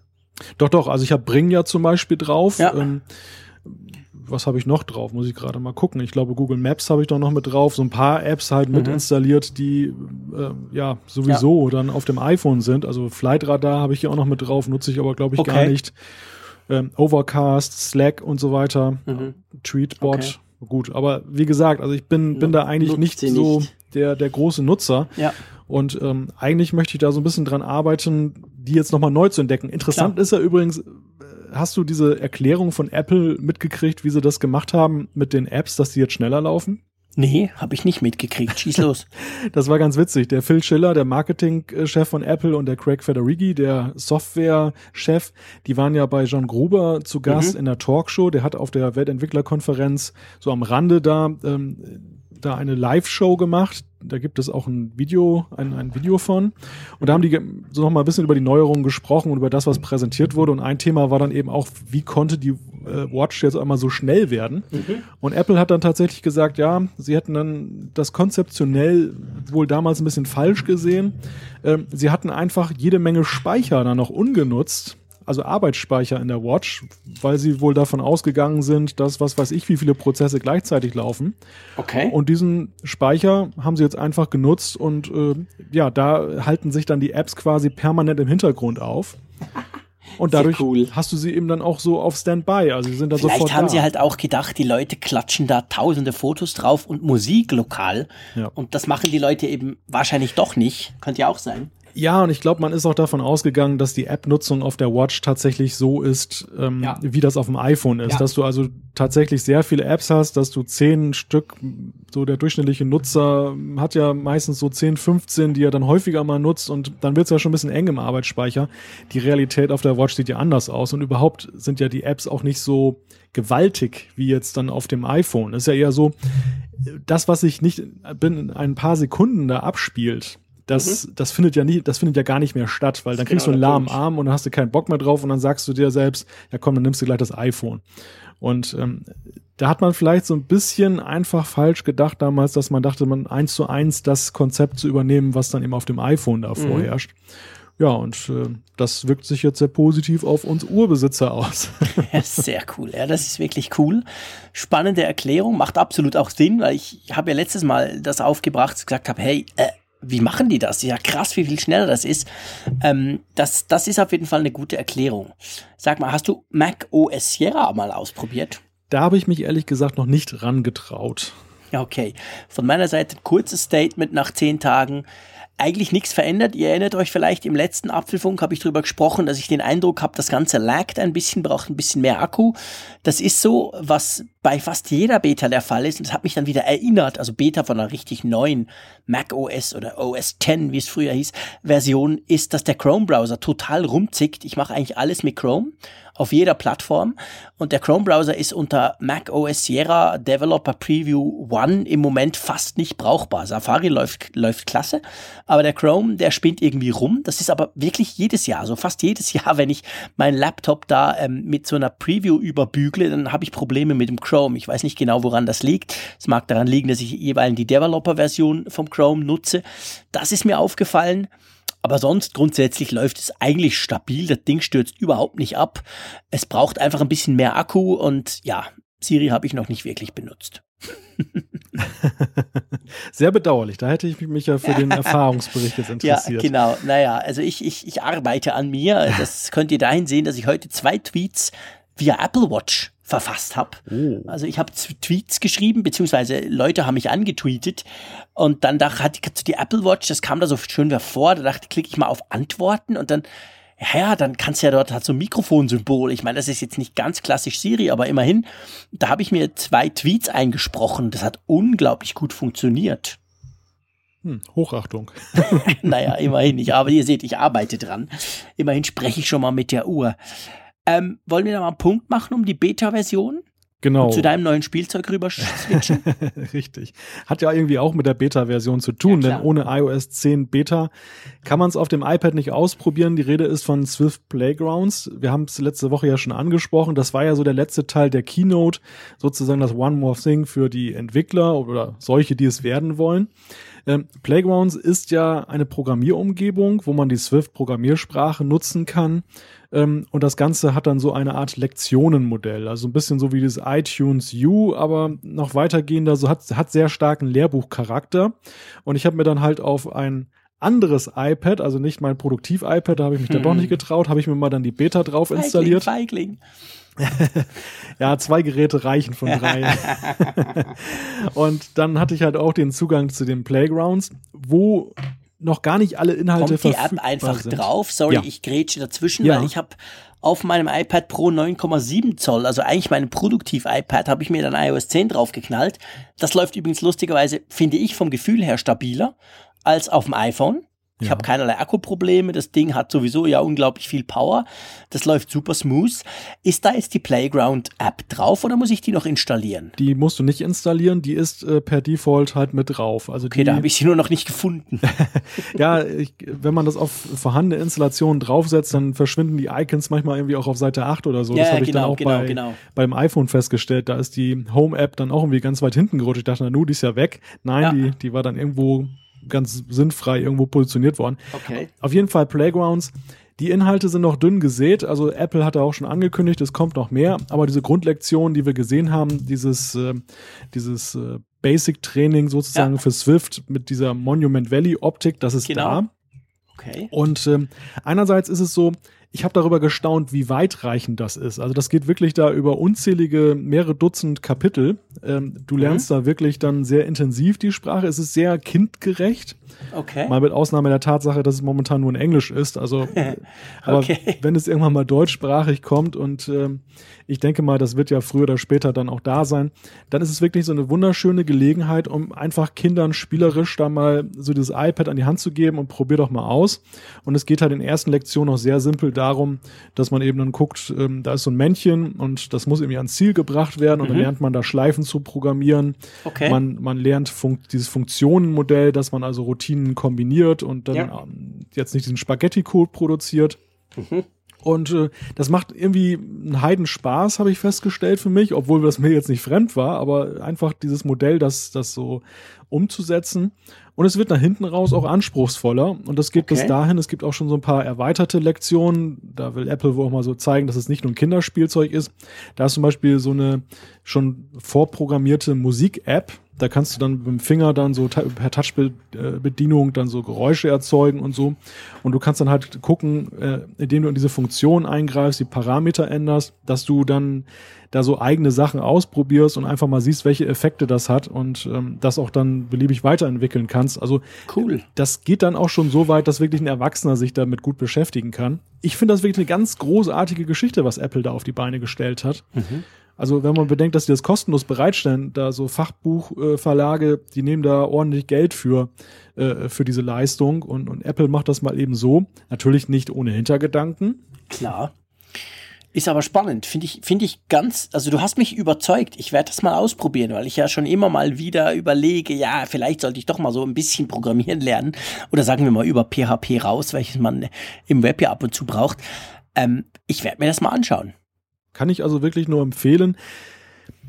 Doch, doch. Also ich habe Bring ja zum Beispiel drauf. Ja. Ähm, was habe ich noch drauf? Muss ich gerade mal gucken. Ich glaube, Google Maps habe ich doch noch mit drauf. So ein paar Apps halt mhm. mit installiert, die äh, ja sowieso ja. dann auf dem iPhone sind. Also Flight Radar habe ich hier auch noch mit drauf, nutze ich aber glaube ich okay. gar nicht. Ähm, Overcast, Slack und so weiter. Mhm. Tweetbot. Okay. Gut, aber wie gesagt, also ich bin, bin da eigentlich nicht so nicht. der, der große Nutzer. Ja. Und ähm, eigentlich möchte ich da so ein bisschen dran arbeiten, die jetzt nochmal neu zu entdecken. Interessant Klar. ist ja übrigens, hast du diese Erklärung von Apple mitgekriegt, wie sie das gemacht haben mit den Apps, dass die jetzt schneller laufen? Nee, habe ich nicht mitgekriegt. Schieß los. das war ganz witzig. Der Phil Schiller, der Marketingchef von Apple und der Craig Federighi, der Softwarechef, die waren ja bei John Gruber zu Gast mhm. in der Talkshow. Der hat auf der Weltentwicklerkonferenz so am Rande da ähm, da eine Live-Show gemacht. Da gibt es auch ein Video, ein, ein Video von. Und da haben die so noch mal ein bisschen über die Neuerungen gesprochen und über das, was präsentiert wurde. Und ein Thema war dann eben auch, wie konnte die äh, Watch jetzt einmal so schnell werden? Mhm. Und Apple hat dann tatsächlich gesagt, ja, sie hätten dann das konzeptionell wohl damals ein bisschen falsch gesehen. Ähm, sie hatten einfach jede Menge Speicher da noch ungenutzt also Arbeitsspeicher in der Watch, weil sie wohl davon ausgegangen sind, dass was weiß ich, wie viele Prozesse gleichzeitig laufen. Okay. Und diesen Speicher haben sie jetzt einfach genutzt und äh, ja, da halten sich dann die Apps quasi permanent im Hintergrund auf. Und dadurch cool. hast du sie eben dann auch so auf Standby. Also sie sind dann Vielleicht sofort. haben da. sie halt auch gedacht, die Leute klatschen da tausende Fotos drauf und Musik lokal. Ja. Und das machen die Leute eben wahrscheinlich doch nicht. Könnte ja auch sein. Ja, und ich glaube, man ist auch davon ausgegangen, dass die App-Nutzung auf der Watch tatsächlich so ist, ähm, ja. wie das auf dem iPhone ist. Ja. Dass du also tatsächlich sehr viele Apps hast, dass du zehn Stück, so der durchschnittliche Nutzer hat ja meistens so 10, 15, die er dann häufiger mal nutzt und dann wird es ja schon ein bisschen eng im Arbeitsspeicher. Die Realität auf der Watch sieht ja anders aus und überhaupt sind ja die Apps auch nicht so gewaltig wie jetzt dann auf dem iPhone. Das ist ja eher so, das, was sich nicht binnen ein paar Sekunden da abspielt, das, mhm. das findet ja nie, das findet ja gar nicht mehr statt, weil dann kriegst genau du einen lahmen Arm und dann hast du keinen Bock mehr drauf und dann sagst du dir selbst, ja komm, dann nimmst du gleich das iPhone. Und ähm, da hat man vielleicht so ein bisschen einfach falsch gedacht damals, dass man dachte, man eins zu eins das Konzept zu übernehmen, was dann eben auf dem iPhone da mhm. vorherrscht. Ja, und äh, das wirkt sich jetzt sehr positiv auf uns Urbesitzer aus. ja, sehr cool. Ja, das ist wirklich cool. Spannende Erklärung, macht absolut auch Sinn, weil ich habe ja letztes Mal das aufgebracht, gesagt habe, hey, äh, wie machen die das? Ja, krass, wie viel schneller das ist. Ähm, das, das ist auf jeden Fall eine gute Erklärung. Sag mal, hast du Mac OS Sierra mal ausprobiert? Da habe ich mich ehrlich gesagt noch nicht rangetraut. Ja, okay. Von meiner Seite kurzes Statement nach zehn Tagen eigentlich nichts verändert. Ihr erinnert euch vielleicht, im letzten Apfelfunk habe ich darüber gesprochen, dass ich den Eindruck habe, das Ganze laggt ein bisschen, braucht ein bisschen mehr Akku. Das ist so, was bei fast jeder Beta der Fall ist. Und das hat mich dann wieder erinnert, also Beta von einer richtig neuen Mac OS oder OS 10, wie es früher hieß, Version, ist, dass der Chrome-Browser total rumzickt. Ich mache eigentlich alles mit Chrome auf jeder Plattform. Und der Chrome-Browser ist unter Mac OS Sierra Developer Preview One im Moment fast nicht brauchbar. Safari läuft, läuft klasse, aber der Chrome, der spinnt irgendwie rum. Das ist aber wirklich jedes Jahr, so fast jedes Jahr, wenn ich meinen Laptop da ähm, mit so einer Preview überbügle, dann habe ich Probleme mit dem Chrome. Ich weiß nicht genau, woran das liegt. Es mag daran liegen, dass ich jeweils die Developer-Version vom Chrome nutze. Das ist mir aufgefallen. Aber sonst grundsätzlich läuft es eigentlich stabil. Das Ding stürzt überhaupt nicht ab. Es braucht einfach ein bisschen mehr Akku und ja, Siri habe ich noch nicht wirklich benutzt. Sehr bedauerlich. Da hätte ich mich ja für den Erfahrungsbericht jetzt interessiert. Ja, genau. Naja, also ich, ich, ich arbeite an mir. Das könnt ihr dahin sehen, dass ich heute zwei Tweets via Apple Watch verfasst habe. Oh. Also ich habe Tweets geschrieben, beziehungsweise Leute haben mich angetweetet und dann dachte, hatte ich die Apple Watch, das kam da so schön hervor, da dachte, klicke ich mal auf Antworten und dann ja, ja, dann kannst du ja dort hat so ein Mikrofonsymbol. Ich meine, das ist jetzt nicht ganz klassisch Siri, aber immerhin, da habe ich mir zwei Tweets eingesprochen. Das hat unglaublich gut funktioniert. Hm, Hochachtung. naja, immerhin. Ich, aber ihr seht, ich arbeite dran. Immerhin spreche ich schon mal mit der Uhr. Ähm, wollen wir da mal einen Punkt machen um die Beta-Version? Genau. Und zu deinem neuen Spielzeug rüber switchen. Richtig. Hat ja irgendwie auch mit der Beta-Version zu tun, ja, denn ohne iOS 10 Beta kann man es auf dem iPad nicht ausprobieren. Die Rede ist von Swift Playgrounds. Wir haben es letzte Woche ja schon angesprochen. Das war ja so der letzte Teil der Keynote, sozusagen das One More Thing für die Entwickler oder solche, die es werden wollen. Ähm, Playgrounds ist ja eine Programmierumgebung, wo man die Swift-Programmiersprache nutzen kann. Ähm, und das Ganze hat dann so eine Art Lektionenmodell, also ein bisschen so wie das iTunes U, aber noch weitergehender, so hat, hat sehr starken Lehrbuchcharakter. Und ich habe mir dann halt auf ein anderes iPad, also nicht mein Produktiv-iPad, da habe ich mich hm. dann doch nicht getraut, habe ich mir mal dann die Beta drauf installiert. Feigling, Feigling. Ja, zwei Geräte reichen von drei. und dann hatte ich halt auch den Zugang zu den Playgrounds, wo noch gar nicht alle Inhalte Kommt die App einfach sind. drauf? Sorry, ja. ich grätsche dazwischen, ja. weil ich habe auf meinem iPad Pro 9,7 Zoll, also eigentlich meinem Produktiv-iPad, habe ich mir dann iOS 10 draufgeknallt. Das läuft übrigens lustigerweise, finde ich, vom Gefühl her stabiler als auf dem iPhone. Ich ja. habe keinerlei Akkuprobleme. Das Ding hat sowieso ja unglaublich viel Power. Das läuft super smooth. Ist da jetzt die Playground-App drauf oder muss ich die noch installieren? Die musst du nicht installieren. Die ist äh, per Default halt mit drauf. Also okay, die, da habe ich sie nur noch nicht gefunden. ja, ich, wenn man das auf vorhandene Installationen draufsetzt, dann verschwinden die Icons manchmal irgendwie auch auf Seite 8 oder so. Ja, das habe genau, ich dann auch genau, bei, genau. beim iPhone festgestellt. Da ist die Home-App dann auch irgendwie ganz weit hinten gerutscht. Ich dachte, na nu, die ist ja weg. Nein, ja. die, die war dann irgendwo ganz sinnfrei irgendwo positioniert worden. Okay. Auf jeden Fall Playgrounds. Die Inhalte sind noch dünn gesät, also Apple hatte auch schon angekündigt, es kommt noch mehr, aber diese Grundlektion, die wir gesehen haben, dieses, äh, dieses äh, Basic Training sozusagen ja. für Swift mit dieser Monument Valley Optik, das ist genau. da. Okay. Und ähm, einerseits ist es so, ich habe darüber gestaunt, wie weitreichend das ist. Also das geht wirklich da über unzählige, mehrere Dutzend Kapitel. Ähm, du mhm. lernst mhm. da wirklich dann sehr intensiv die Sprache. Es ist sehr kindgerecht. Okay. Mal mit Ausnahme der Tatsache, dass es momentan nur in Englisch ist. Also, aber okay. wenn es irgendwann mal deutschsprachig kommt und ähm, ich denke mal, das wird ja früher oder später dann auch da sein, dann ist es wirklich so eine wunderschöne Gelegenheit, um einfach Kindern spielerisch da mal so dieses iPad an die Hand zu geben und probier doch mal aus. Und es geht halt in den ersten Lektionen auch sehr simpel darum, dass man eben dann guckt, ähm, da ist so ein Männchen und das muss irgendwie ans Ziel gebracht werden und mhm. dann lernt man da Schleifen zu programmieren. Okay. Man, man lernt Fun dieses Funktionenmodell, dass man also Routinen kombiniert und dann ja. ähm, jetzt nicht diesen Spaghetti-Code produziert. Mhm. Und äh, das macht irgendwie einen Heidenspaß, habe ich festgestellt für mich, obwohl das mir jetzt nicht fremd war, aber einfach dieses Modell, das, das so umzusetzen. Und es wird nach hinten raus auch anspruchsvoller. Und das geht okay. bis dahin. Es gibt auch schon so ein paar erweiterte Lektionen. Da will Apple wohl auch mal so zeigen, dass es nicht nur ein Kinderspielzeug ist. Da ist zum Beispiel so eine schon vorprogrammierte Musik-App. Da kannst du dann mit dem Finger dann so per Touchbedienung dann so Geräusche erzeugen und so. Und du kannst dann halt gucken, äh, indem du in diese Funktion eingreifst, die Parameter änderst, dass du dann da so eigene Sachen ausprobierst und einfach mal siehst, welche Effekte das hat und ähm, das auch dann beliebig weiterentwickeln kannst. Also cool. Das geht dann auch schon so weit, dass wirklich ein Erwachsener sich damit gut beschäftigen kann. Ich finde das wirklich eine ganz großartige Geschichte, was Apple da auf die Beine gestellt hat. Mhm. Also wenn man bedenkt, dass sie das kostenlos bereitstellen, da so Fachbuchverlage, äh, die nehmen da ordentlich Geld für, äh, für diese Leistung und, und Apple macht das mal eben so. Natürlich nicht ohne Hintergedanken. Klar. Ist aber spannend, finde ich, finde ich ganz, also du hast mich überzeugt, ich werde das mal ausprobieren, weil ich ja schon immer mal wieder überlege, ja, vielleicht sollte ich doch mal so ein bisschen programmieren lernen oder sagen wir mal über PHP raus, welches man im Web ja ab und zu braucht. Ähm, ich werde mir das mal anschauen. Kann ich also wirklich nur empfehlen.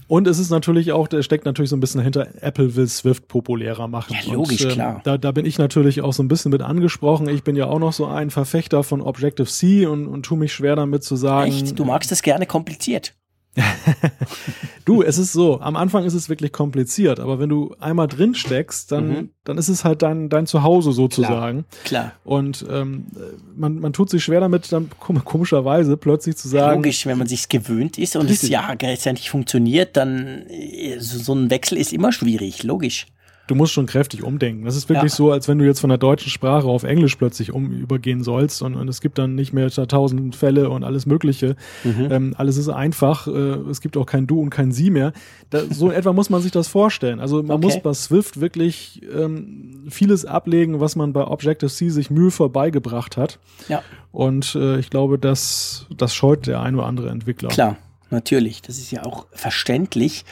Und es ist natürlich auch, der steckt natürlich so ein bisschen dahinter, Apple will Swift populärer machen. Ja, logisch, und, ähm, klar. Da, da bin ich natürlich auch so ein bisschen mit angesprochen. Ich bin ja auch noch so ein Verfechter von Objective-C und, und tu mich schwer damit zu sagen. Echt? Du magst es gerne kompliziert. du, es ist so, am Anfang ist es wirklich kompliziert, aber wenn du einmal drin steckst, dann, mhm. dann ist es halt dein, dein Zuhause sozusagen. Klar. Klar. Und ähm, man, man tut sich schwer damit, dann komischerweise plötzlich zu sagen. Logisch, wenn man sich gewöhnt ist und es ja letztendlich funktioniert, dann äh, so, so ein Wechsel ist immer schwierig, logisch du musst schon kräftig umdenken. Das ist wirklich ja. so, als wenn du jetzt von der deutschen Sprache auf Englisch plötzlich um übergehen sollst und, und es gibt dann nicht mehr tausend Fälle und alles Mögliche. Mhm. Ähm, alles ist einfach. Äh, es gibt auch kein Du und kein Sie mehr. Da, so in etwa muss man sich das vorstellen. Also man okay. muss bei Swift wirklich ähm, vieles ablegen, was man bei Objective-C sich mühevoll beigebracht hat. Ja. Und äh, ich glaube, das, das scheut der ein oder andere Entwickler. Klar, natürlich. Das ist ja auch verständlich.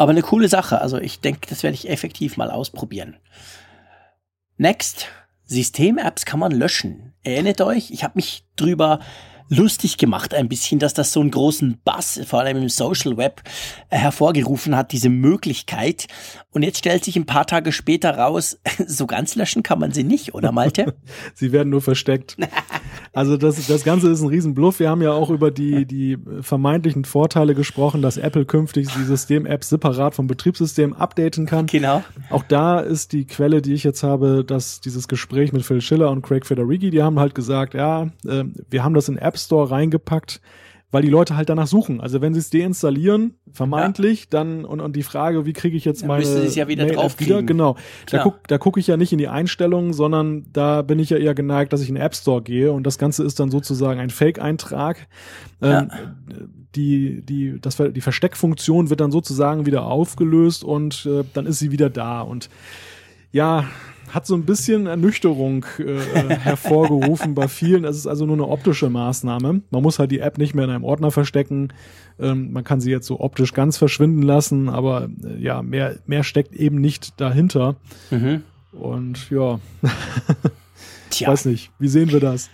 Aber eine coole Sache. Also ich denke, das werde ich effektiv mal ausprobieren. Next. System-Apps kann man löschen. Erinnert euch, ich habe mich drüber lustig gemacht ein bisschen, dass das so einen großen Bass, vor allem im Social Web, hervorgerufen hat, diese Möglichkeit. Und jetzt stellt sich ein paar Tage später raus, so ganz löschen kann man sie nicht, oder Malte? sie werden nur versteckt. Also das, das Ganze ist ein Riesenbluff. Wir haben ja auch über die, die vermeintlichen Vorteile gesprochen, dass Apple künftig die System-Apps separat vom Betriebssystem updaten kann. Genau. Auch da ist die Quelle, die ich jetzt habe, dass dieses Gespräch mit Phil Schiller und Craig Federighi, die haben halt gesagt, ja, äh, wir haben das in Apps Store reingepackt, weil die Leute halt danach suchen. Also wenn sie es deinstallieren, vermeintlich, ja. dann und, und die Frage, wie kriege ich jetzt meine dann meine ja wieder Mail drauf wieder, genau. Klar. Da guck da gucke ich ja nicht in die Einstellungen, sondern da bin ich ja eher geneigt, dass ich in den App Store gehe und das Ganze ist dann sozusagen ein Fake Eintrag. Ja. Ähm, die die das die Versteckfunktion wird dann sozusagen wieder aufgelöst und äh, dann ist sie wieder da und ja, hat so ein bisschen Ernüchterung äh, äh hervorgerufen bei vielen. Es ist also nur eine optische Maßnahme. Man muss halt die App nicht mehr in einem Ordner verstecken. Ähm, man kann sie jetzt so optisch ganz verschwinden lassen, aber äh, ja, mehr, mehr steckt eben nicht dahinter. Mhm. Und ja, Tja. weiß nicht, wie sehen wir das?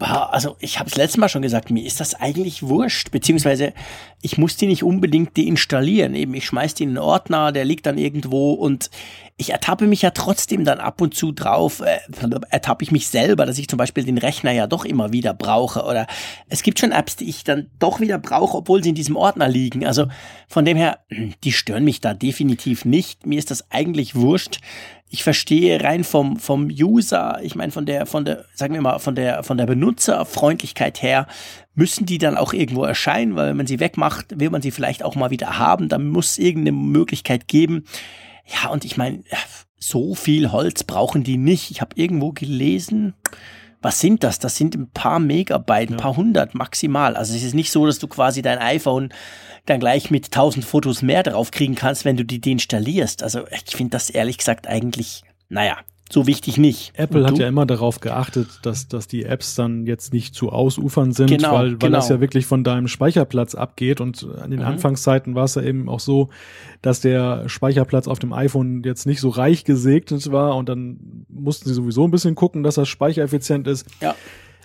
Also ich habe es letztes Mal schon gesagt, mir ist das eigentlich wurscht, beziehungsweise ich muss die nicht unbedingt deinstallieren. Eben, ich schmeiß die in einen Ordner, der liegt dann irgendwo und ich ertappe mich ja trotzdem dann ab und zu drauf, äh, ertappe ich mich selber, dass ich zum Beispiel den Rechner ja doch immer wieder brauche. Oder es gibt schon Apps, die ich dann doch wieder brauche, obwohl sie in diesem Ordner liegen. Also von dem her, die stören mich da definitiv nicht. Mir ist das eigentlich wurscht ich verstehe rein vom, vom User, ich meine von der, von der, sagen wir mal, von der, von der Benutzerfreundlichkeit her, müssen die dann auch irgendwo erscheinen, weil wenn man sie wegmacht, will man sie vielleicht auch mal wieder haben, dann muss irgendeine Möglichkeit geben. Ja, und ich meine, so viel Holz brauchen die nicht. Ich habe irgendwo gelesen, was sind das? Das sind ein paar Megabyte, ein paar hundert maximal. Also es ist nicht so, dass du quasi dein iPhone dann gleich mit 1000 Fotos mehr drauf kriegen kannst, wenn du die deinstallierst. Also ich finde das ehrlich gesagt eigentlich, naja, so wichtig nicht. Apple hat ja immer darauf geachtet, dass, dass die Apps dann jetzt nicht zu ausufern sind, genau, weil, weil genau. das ja wirklich von deinem Speicherplatz abgeht. Und an den mhm. Anfangszeiten war es ja eben auch so, dass der Speicherplatz auf dem iPhone jetzt nicht so reich gesegnet war und dann mussten sie sowieso ein bisschen gucken, dass das speichereffizient ist. Ja.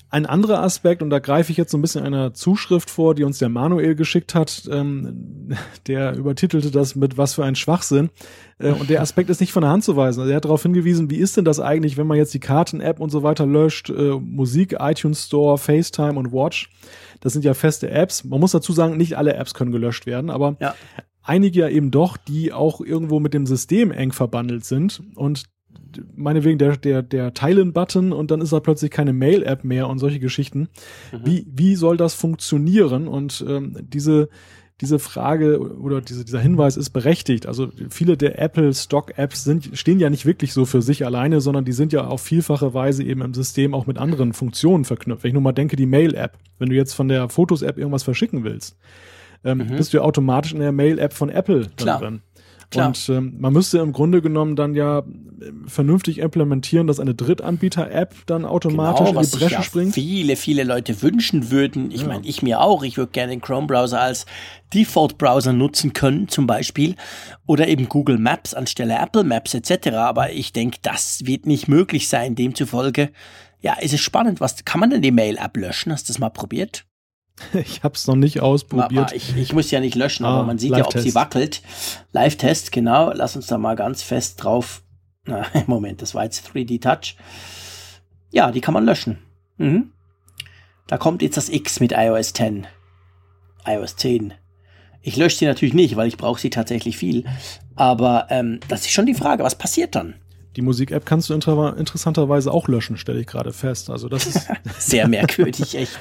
Ein anderer Aspekt, und da greife ich jetzt so ein bisschen einer Zuschrift vor, die uns der Manuel geschickt hat, ähm, der übertitelte das mit was für ein Schwachsinn. Äh, und der Aspekt ist nicht von der Hand zu weisen. Also er hat darauf hingewiesen, wie ist denn das eigentlich, wenn man jetzt die Karten-App und so weiter löscht, äh, Musik, iTunes Store, FaceTime und Watch. Das sind ja feste Apps. Man muss dazu sagen, nicht alle Apps können gelöscht werden, aber ja. einige ja eben doch, die auch irgendwo mit dem System eng verbandelt sind. Und meinetwegen der, der, der Teilen-Button und dann ist da plötzlich keine Mail-App mehr und solche Geschichten. Mhm. Wie, wie soll das funktionieren? Und ähm, diese, diese Frage oder diese, dieser Hinweis ist berechtigt. Also viele der Apple Stock Apps sind, stehen ja nicht wirklich so für sich alleine, sondern die sind ja auf vielfache Weise eben im System auch mit anderen Funktionen verknüpft. Wenn ich nur mal denke, die Mail App. Wenn du jetzt von der Fotos App irgendwas verschicken willst, ähm, mhm. bist du ja automatisch in der Mail App von Apple drin. Klar. Und ähm, man müsste im Grunde genommen dann ja vernünftig implementieren, dass eine Drittanbieter-App dann automatisch genau, in die Bresche ja springt. Viele, viele Leute wünschen würden. Ich ja. meine, ich mir auch. Ich würde gerne den Chrome-Browser als Default-Browser nutzen können, zum Beispiel. Oder eben Google Maps anstelle Apple Maps etc. Aber ich denke, das wird nicht möglich sein. Demzufolge, ja, ist es spannend. Was kann man denn die Mail-App löschen? Hast du das mal probiert? Ich habe es noch nicht ausprobiert. Ich, ich, muss ja nicht löschen, ah, aber man sieht ja, ob sie wackelt. Live-Test, genau. Lass uns da mal ganz fest drauf. Na, Moment, das war jetzt 3D Touch. Ja, die kann man löschen. Mhm. Da kommt jetzt das X mit iOS 10. iOS 10. Ich lösche sie natürlich nicht, weil ich brauche sie tatsächlich viel. Aber ähm, das ist schon die Frage, was passiert dann? Die Musik-App kannst du inter interessanterweise auch löschen, stelle ich gerade fest. Also das ist sehr merkwürdig, echt.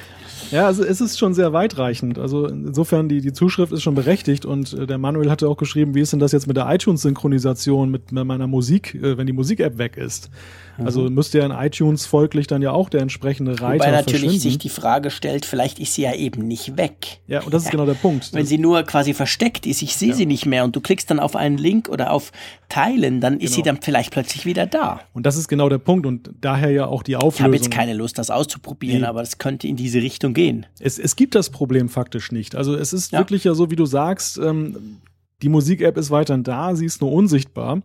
Ja, also es ist schon sehr weitreichend. Also insofern, die, die Zuschrift ist schon berechtigt und äh, der Manuel hatte auch geschrieben, wie ist denn das jetzt mit der iTunes-Synchronisation mit meiner Musik, äh, wenn die Musik-App weg ist? Also mhm. müsste ja in iTunes folglich dann ja auch der entsprechende Reiter Wobei natürlich sich die Frage stellt, vielleicht ist sie ja eben nicht weg. Ja, und das ist genau der Punkt. Wenn sie nur quasi versteckt ist, ich sehe ja. sie nicht mehr und du klickst dann auf einen Link oder auf Teilen, dann ist genau. sie dann vielleicht plötzlich wieder da. Und das ist genau der Punkt und daher ja auch die Auflösung. Ich habe jetzt keine Lust, das auszuprobieren, nee. aber es könnte in diese Richtung gehen. Es, es gibt das Problem faktisch nicht. Also es ist ja. wirklich ja so, wie du sagst, ähm, die Musik-App ist weiterhin da, sie ist nur unsichtbar.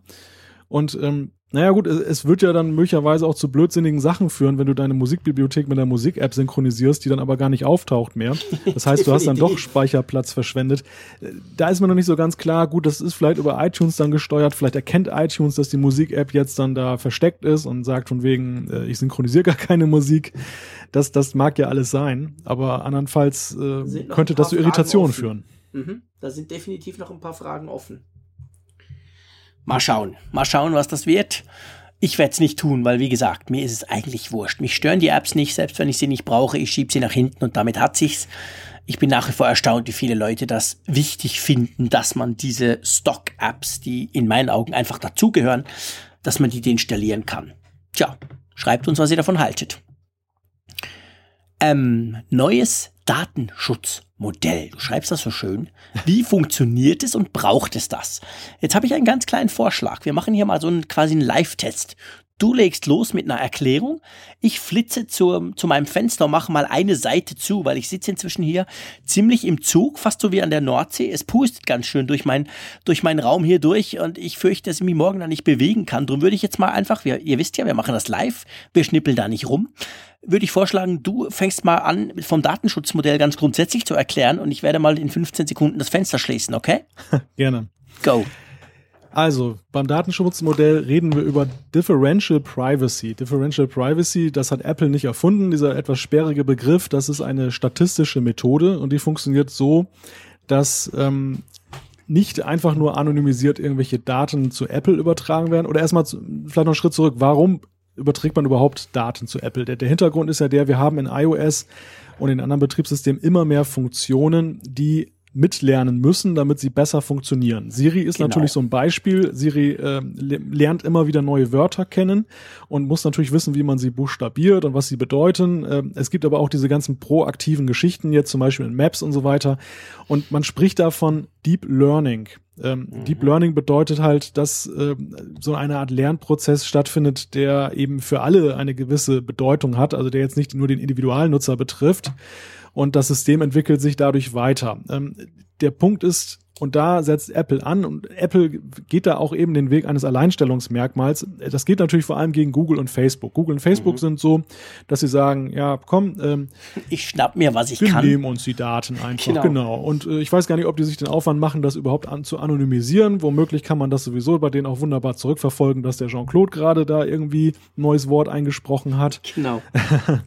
Und ähm, naja gut, es wird ja dann möglicherweise auch zu blödsinnigen Sachen führen, wenn du deine Musikbibliothek mit der Musik-App synchronisierst, die dann aber gar nicht auftaucht mehr. Das heißt, du hast dann doch Speicherplatz verschwendet. Da ist mir noch nicht so ganz klar, gut, das ist vielleicht über iTunes dann gesteuert, vielleicht erkennt iTunes, dass die Musik-App jetzt dann da versteckt ist und sagt von wegen, äh, ich synchronisiere gar keine Musik. Das, das mag ja alles sein, aber andernfalls äh, könnte das zu Irritationen führen. Mhm. Da sind definitiv noch ein paar Fragen offen. Mal schauen. Mal schauen, was das wird. Ich werde es nicht tun, weil wie gesagt, mir ist es eigentlich wurscht. Mich stören die Apps nicht, selbst wenn ich sie nicht brauche. Ich schiebe sie nach hinten und damit hat sich's. Ich bin nach wie vor erstaunt, wie viele Leute das wichtig finden, dass man diese Stock-Apps, die in meinen Augen einfach dazugehören, dass man die deinstallieren kann. Tja, schreibt uns, was ihr davon haltet. Ähm, neues Datenschutzmodell. Du schreibst das so schön. Wie funktioniert es und braucht es das? Jetzt habe ich einen ganz kleinen Vorschlag. Wir machen hier mal so einen quasi einen Live-Test. Du legst los mit einer Erklärung. Ich flitze zu, zu meinem Fenster und mache mal eine Seite zu, weil ich sitze inzwischen hier ziemlich im Zug, fast so wie an der Nordsee. Es pustet ganz schön durch, mein, durch meinen Raum hier durch und ich fürchte, dass ich mich morgen da nicht bewegen kann. Darum würde ich jetzt mal einfach, wir, ihr wisst ja, wir machen das live, wir schnippeln da nicht rum. Würde ich vorschlagen, du fängst mal an, vom Datenschutzmodell ganz grundsätzlich zu erklären und ich werde mal in 15 Sekunden das Fenster schließen, okay? Gerne. Go. Also, beim Datenschutzmodell reden wir über Differential Privacy. Differential Privacy, das hat Apple nicht erfunden, dieser etwas sperrige Begriff, das ist eine statistische Methode und die funktioniert so, dass ähm, nicht einfach nur anonymisiert irgendwelche Daten zu Apple übertragen werden. Oder erstmal vielleicht noch einen Schritt zurück, warum überträgt man überhaupt Daten zu Apple? Der, der Hintergrund ist ja der, wir haben in iOS und in anderen Betriebssystemen immer mehr Funktionen, die mitlernen müssen, damit sie besser funktionieren. Siri ist genau. natürlich so ein Beispiel. Siri äh, lernt immer wieder neue Wörter kennen und muss natürlich wissen, wie man sie buchstabiert und was sie bedeuten. Äh, es gibt aber auch diese ganzen proaktiven Geschichten jetzt zum Beispiel in Maps und so weiter. Und man spricht davon Deep Learning. Ähm, mhm. Deep Learning bedeutet halt, dass äh, so eine Art Lernprozess stattfindet, der eben für alle eine gewisse Bedeutung hat, also der jetzt nicht nur den Individualnutzer betrifft und das System entwickelt sich dadurch weiter. Ähm, der Punkt ist, und da setzt Apple an und Apple geht da auch eben den Weg eines Alleinstellungsmerkmals. Das geht natürlich vor allem gegen Google und Facebook. Google und Facebook mhm. sind so, dass sie sagen, ja, komm, ähm, ich schnapp mir, was ich wir kann. Wir nehmen uns die Daten einfach. Genau. genau. Und äh, ich weiß gar nicht, ob die sich den Aufwand machen, das überhaupt an, zu anonymisieren. Womöglich kann man das sowieso bei denen auch wunderbar zurückverfolgen, dass der Jean-Claude gerade da irgendwie ein neues Wort eingesprochen hat. Genau.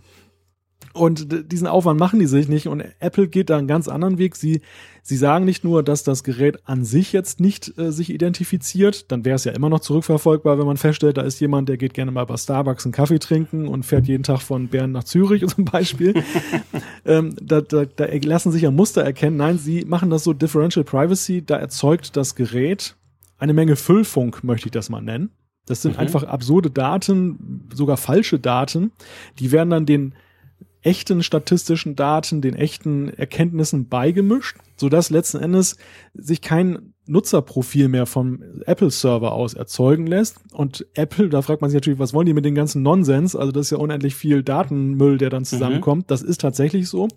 Und diesen Aufwand machen die sich nicht. Und Apple geht da einen ganz anderen Weg. Sie, sie sagen nicht nur, dass das Gerät an sich jetzt nicht äh, sich identifiziert, dann wäre es ja immer noch zurückverfolgbar, wenn man feststellt, da ist jemand, der geht gerne mal bei Starbucks einen Kaffee trinken und fährt jeden Tag von Bern nach Zürich zum Beispiel. ähm, da, da, da lassen sich ja Muster erkennen. Nein, sie machen das so Differential Privacy. Da erzeugt das Gerät eine Menge Füllfunk, möchte ich das mal nennen. Das sind mhm. einfach absurde Daten, sogar falsche Daten. Die werden dann den echten statistischen Daten, den echten Erkenntnissen beigemischt, sodass letzten Endes sich kein Nutzerprofil mehr vom Apple-Server aus erzeugen lässt. Und Apple, da fragt man sich natürlich, was wollen die mit dem ganzen Nonsens? Also das ist ja unendlich viel Datenmüll, der dann zusammenkommt. Mhm. Das ist tatsächlich so.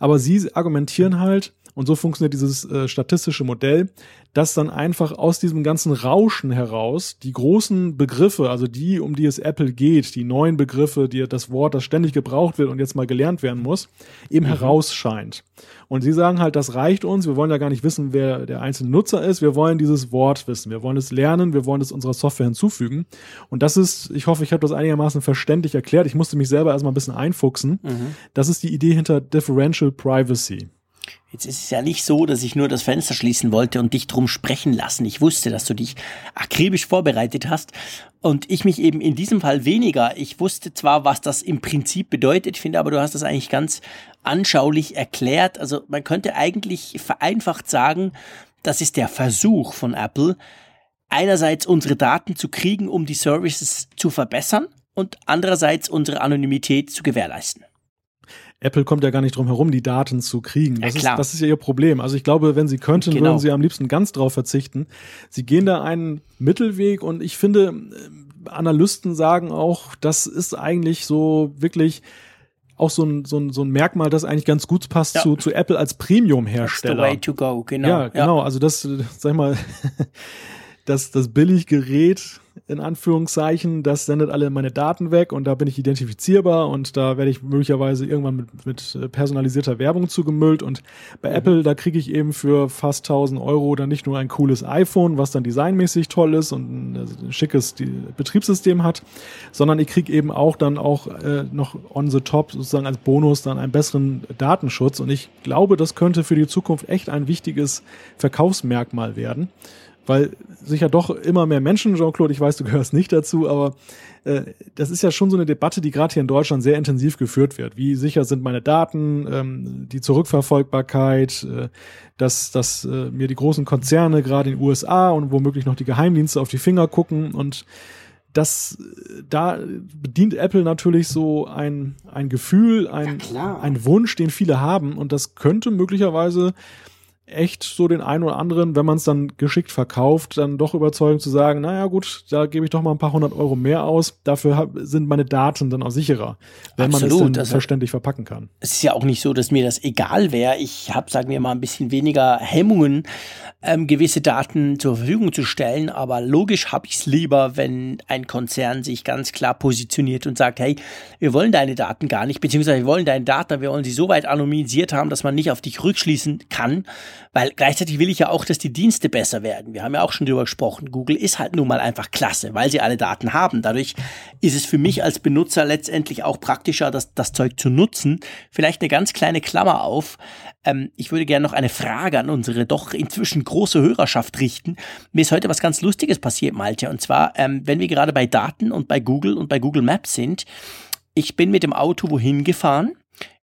Aber sie argumentieren halt, Und so funktioniert dieses äh, statistische Modell, dass dann einfach aus diesem ganzen Rauschen heraus die großen Begriffe, also die, um die es Apple geht, die neuen Begriffe, die das Wort, das ständig gebraucht wird und jetzt mal gelernt werden muss, eben mhm. herausscheint. Und sie sagen halt, das reicht uns. Wir wollen ja gar nicht wissen, wer der einzelne Nutzer ist. Wir wollen dieses Wort wissen. Wir wollen es lernen. Wir wollen es unserer Software hinzufügen. Und das ist, ich hoffe, ich habe das einigermaßen verständlich erklärt. Ich musste mich selber erstmal ein bisschen einfuchsen. Mhm. Das ist die Idee hinter Differential Privacy. Jetzt ist es ja nicht so, dass ich nur das Fenster schließen wollte und dich drum sprechen lassen. Ich wusste, dass du dich akribisch vorbereitet hast und ich mich eben in diesem Fall weniger. Ich wusste zwar, was das im Prinzip bedeutet, finde aber, du hast das eigentlich ganz anschaulich erklärt. Also man könnte eigentlich vereinfacht sagen, das ist der Versuch von Apple, einerseits unsere Daten zu kriegen, um die Services zu verbessern und andererseits unsere Anonymität zu gewährleisten. Apple kommt ja gar nicht drum herum, die Daten zu kriegen. Das, ja, ist, das ist ja ihr Problem. Also ich glaube, wenn sie könnten, genau. würden sie am liebsten ganz drauf verzichten. Sie gehen da einen Mittelweg und ich finde, äh, Analysten sagen auch, das ist eigentlich so wirklich auch so ein, so ein, so ein Merkmal, das eigentlich ganz gut passt ja. zu, zu Apple als Premium-Hersteller. That's the way to go, genau. Ja, genau. Ja. Also das, sag ich mal, das, das Billiggerät in Anführungszeichen, das sendet alle meine Daten weg und da bin ich identifizierbar und da werde ich möglicherweise irgendwann mit, mit äh, personalisierter Werbung zugemüllt und bei mhm. Apple, da kriege ich eben für fast 1000 Euro dann nicht nur ein cooles iPhone, was dann designmäßig toll ist und ein, äh, ein schickes Betriebssystem hat, sondern ich kriege eben auch dann auch äh, noch on the top sozusagen als Bonus dann einen besseren Datenschutz und ich glaube, das könnte für die Zukunft echt ein wichtiges Verkaufsmerkmal werden weil sich ja doch immer mehr Menschen, Jean-Claude, ich weiß, du gehörst nicht dazu, aber äh, das ist ja schon so eine Debatte, die gerade hier in Deutschland sehr intensiv geführt wird. Wie sicher sind meine Daten, ähm, die Zurückverfolgbarkeit, äh, dass, dass äh, mir die großen Konzerne gerade in den USA und womöglich noch die Geheimdienste auf die Finger gucken und das, da bedient Apple natürlich so ein, ein Gefühl, ein, ja, ein Wunsch, den viele haben und das könnte möglicherweise echt so den einen oder anderen, wenn man es dann geschickt verkauft, dann doch überzeugend zu sagen, naja gut, da gebe ich doch mal ein paar hundert Euro mehr aus, dafür hab, sind meine Daten dann auch sicherer, wenn Absolut, man es dann also, verständlich verpacken kann. Es ist ja auch nicht so, dass mir das egal wäre. Ich habe, sagen wir mal, ein bisschen weniger Hemmungen, ähm, gewisse Daten zur Verfügung zu stellen, aber logisch habe ich es lieber, wenn ein Konzern sich ganz klar positioniert und sagt, hey, wir wollen deine Daten gar nicht, beziehungsweise wir wollen deine Daten, wir wollen sie so weit anonymisiert haben, dass man nicht auf dich rückschließen kann, weil gleichzeitig will ich ja auch, dass die Dienste besser werden. Wir haben ja auch schon drüber gesprochen. Google ist halt nun mal einfach klasse, weil sie alle Daten haben. Dadurch ist es für mich als Benutzer letztendlich auch praktischer, das, das Zeug zu nutzen. Vielleicht eine ganz kleine Klammer auf. Ähm, ich würde gerne noch eine Frage an unsere doch inzwischen große Hörerschaft richten. Mir ist heute was ganz Lustiges passiert, Malte. Und zwar, ähm, wenn wir gerade bei Daten und bei Google und bei Google Maps sind. Ich bin mit dem Auto wohin gefahren?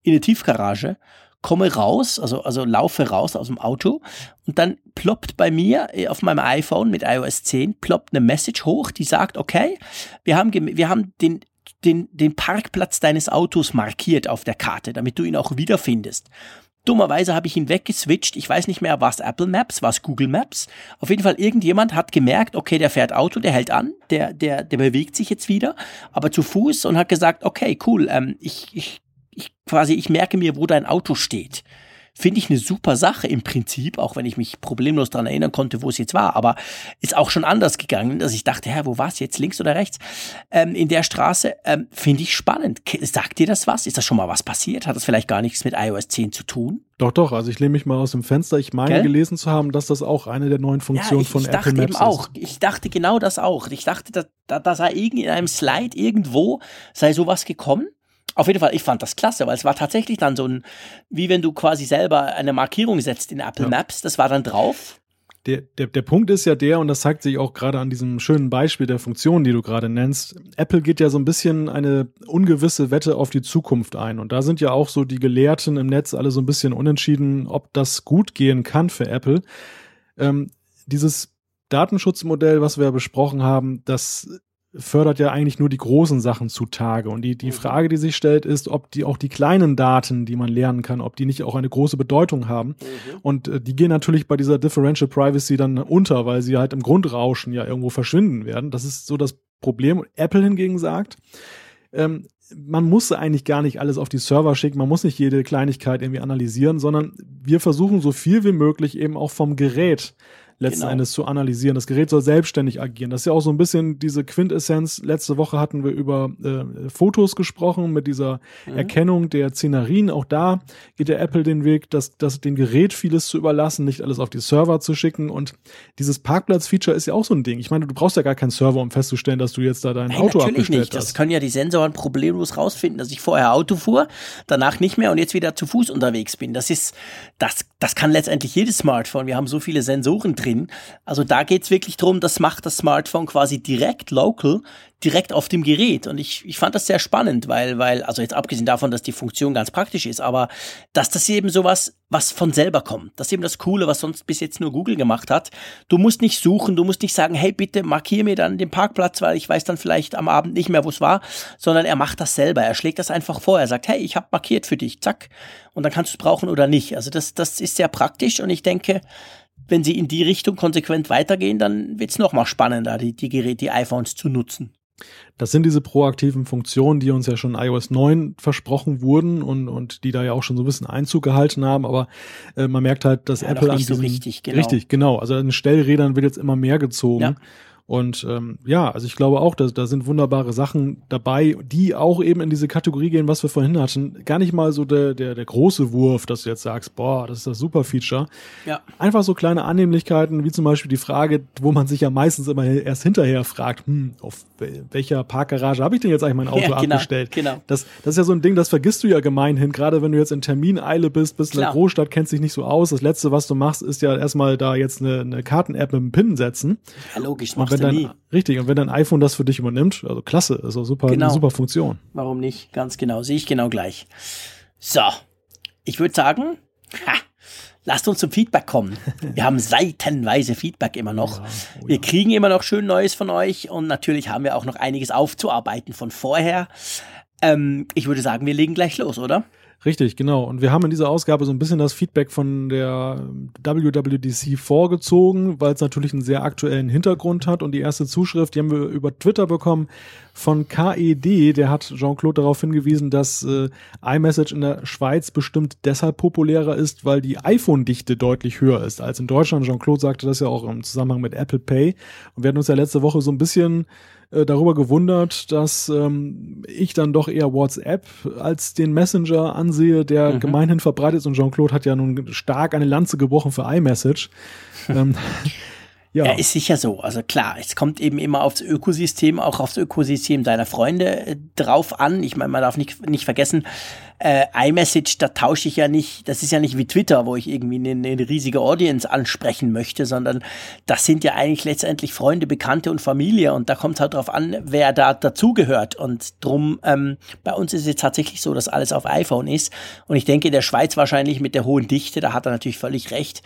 In eine Tiefgarage komme raus, also, also laufe raus aus dem Auto und dann ploppt bei mir äh, auf meinem iPhone mit iOS 10 ploppt eine Message hoch, die sagt, okay, wir haben, wir haben den, den, den Parkplatz deines Autos markiert auf der Karte, damit du ihn auch wiederfindest. Dummerweise habe ich ihn weggeswitcht. Ich weiß nicht mehr, was Apple Maps, was Google Maps. Auf jeden Fall irgendjemand hat gemerkt, okay, der fährt Auto, der hält an, der, der, der bewegt sich jetzt wieder, aber zu Fuß und hat gesagt, okay, cool, ähm, ich, ich ich quasi, ich merke mir, wo dein Auto steht. Finde ich eine super Sache im Prinzip, auch wenn ich mich problemlos daran erinnern konnte, wo es jetzt war. Aber ist auch schon anders gegangen, dass ich dachte, hä, wo war es jetzt, links oder rechts? Ähm, in der Straße ähm, finde ich spannend. Sagt dir das was? Ist das schon mal was passiert? Hat das vielleicht gar nichts mit iOS 10 zu tun? Doch, doch. Also ich lehne mich mal aus dem Fenster. Ich meine Gell? gelesen zu haben, dass das auch eine der neuen Funktionen ja, ich, von ich Apple Maps eben auch. Ich dachte genau das auch. Ich dachte, da, da, da sei irgendwie in einem Slide irgendwo sei sowas gekommen. Auf jeden Fall, ich fand das klasse, weil es war tatsächlich dann so ein, wie wenn du quasi selber eine Markierung setzt in Apple ja. Maps, das war dann drauf. Der, der, der Punkt ist ja der, und das zeigt sich auch gerade an diesem schönen Beispiel der Funktion, die du gerade nennst. Apple geht ja so ein bisschen eine ungewisse Wette auf die Zukunft ein. Und da sind ja auch so die Gelehrten im Netz alle so ein bisschen unentschieden, ob das gut gehen kann für Apple. Ähm, dieses Datenschutzmodell, was wir besprochen haben, das fördert ja eigentlich nur die großen Sachen zutage. Und die, die mhm. Frage, die sich stellt, ist, ob die auch die kleinen Daten, die man lernen kann, ob die nicht auch eine große Bedeutung haben. Mhm. Und äh, die gehen natürlich bei dieser Differential Privacy dann unter, weil sie halt im Grundrauschen ja irgendwo verschwinden werden. Das ist so das Problem. Apple hingegen sagt, ähm, man muss eigentlich gar nicht alles auf die Server schicken, man muss nicht jede Kleinigkeit irgendwie analysieren, sondern wir versuchen so viel wie möglich eben auch vom Gerät letzten genau. Endes zu analysieren. Das Gerät soll selbstständig agieren. Das ist ja auch so ein bisschen diese Quintessenz. Letzte Woche hatten wir über äh, Fotos gesprochen mit dieser mhm. Erkennung der Szenarien. Auch da geht der Apple den Weg, dass, dass dem Gerät vieles zu überlassen, nicht alles auf die Server zu schicken. Und dieses Parkplatz-Feature ist ja auch so ein Ding. Ich meine, du brauchst ja gar keinen Server, um festzustellen, dass du jetzt da dein Nein, Auto natürlich nicht. Das können ja die Sensoren problemlos rausfinden, dass ich vorher Auto fuhr, danach nicht mehr und jetzt wieder zu Fuß unterwegs bin. Das ist, das, das kann letztendlich jedes Smartphone. Wir haben so viele Sensoren drin drin. Also da geht's wirklich drum, das macht das Smartphone quasi direkt local, direkt auf dem Gerät. Und ich, ich fand das sehr spannend, weil, weil, also jetzt abgesehen davon, dass die Funktion ganz praktisch ist, aber dass das eben sowas, was von selber kommt. Das ist eben das Coole, was sonst bis jetzt nur Google gemacht hat. Du musst nicht suchen, du musst nicht sagen, hey, bitte markier mir dann den Parkplatz, weil ich weiß dann vielleicht am Abend nicht mehr, wo es war, sondern er macht das selber. Er schlägt das einfach vor. Er sagt, hey, ich habe markiert für dich, zack. Und dann kannst du es brauchen oder nicht. Also das, das ist sehr praktisch und ich denke, wenn sie in die Richtung konsequent weitergehen, dann wird es noch mal spannender, die, die Geräte, die iPhones zu nutzen. Das sind diese proaktiven Funktionen, die uns ja schon iOS 9 versprochen wurden und, und die da ja auch schon so ein bisschen Einzug gehalten haben, aber äh, man merkt halt, dass ja, Apple an diesem, so richtig, genau. richtig, genau, also an den Stellrädern wird jetzt immer mehr gezogen. Ja. Und ähm, ja, also ich glaube auch, dass da sind wunderbare Sachen dabei, die auch eben in diese Kategorie gehen, was wir vorhin hatten. Gar nicht mal so der, der, der große Wurf, dass du jetzt sagst, boah, das ist das super Feature. Ja. Einfach so kleine Annehmlichkeiten, wie zum Beispiel die Frage, wo man sich ja meistens immer erst hinterher fragt, hm, auf welcher Parkgarage habe ich denn jetzt eigentlich mein Auto ja, genau, abgestellt? Genau. Das, das ist ja so ein Ding, das vergisst du ja gemeinhin, gerade wenn du jetzt in Termineile bist, bist in der Großstadt, kennst dich nicht so aus. Das Letzte, was du machst, ist ja erstmal da jetzt eine, eine Karten-App mit einem PIN setzen. Ja, logisch, machst wenn dein, Richtig, und wenn dein iPhone das für dich übernimmt, also klasse, also super, genau. super Funktion. Warum nicht? Ganz genau, sehe ich genau gleich. So, ich würde sagen, ha, lasst uns zum Feedback kommen. Wir haben seitenweise Feedback immer noch. Ja, oh ja. Wir kriegen immer noch schön Neues von euch und natürlich haben wir auch noch einiges aufzuarbeiten von vorher. Ähm, ich würde sagen, wir legen gleich los, oder? Richtig, genau. Und wir haben in dieser Ausgabe so ein bisschen das Feedback von der WWDC vorgezogen, weil es natürlich einen sehr aktuellen Hintergrund hat. Und die erste Zuschrift, die haben wir über Twitter bekommen von KED. Der hat Jean-Claude darauf hingewiesen, dass äh, iMessage in der Schweiz bestimmt deshalb populärer ist, weil die iPhone-Dichte deutlich höher ist als in Deutschland. Jean-Claude sagte das ja auch im Zusammenhang mit Apple Pay. Und wir hatten uns ja letzte Woche so ein bisschen äh, darüber gewundert, dass ähm, ich dann doch eher WhatsApp als den Messenger ansehe, der mhm. gemeinhin verbreitet ist. Und Jean-Claude hat ja nun stark eine Lanze gebrochen für iMessage. ähm, ja. ja, ist sicher so. Also klar, es kommt eben immer aufs Ökosystem, auch aufs Ökosystem deiner Freunde äh, drauf an. Ich meine, man darf nicht, nicht vergessen, äh, iMessage, da tausche ich ja nicht, das ist ja nicht wie Twitter, wo ich irgendwie eine, eine riesige Audience ansprechen möchte, sondern das sind ja eigentlich letztendlich Freunde, Bekannte und Familie und da kommt halt drauf an, wer da dazugehört. Und drum, ähm, bei uns ist es tatsächlich so, dass alles auf iPhone ist. Und ich denke, in der Schweiz wahrscheinlich mit der hohen Dichte, da hat er natürlich völlig recht,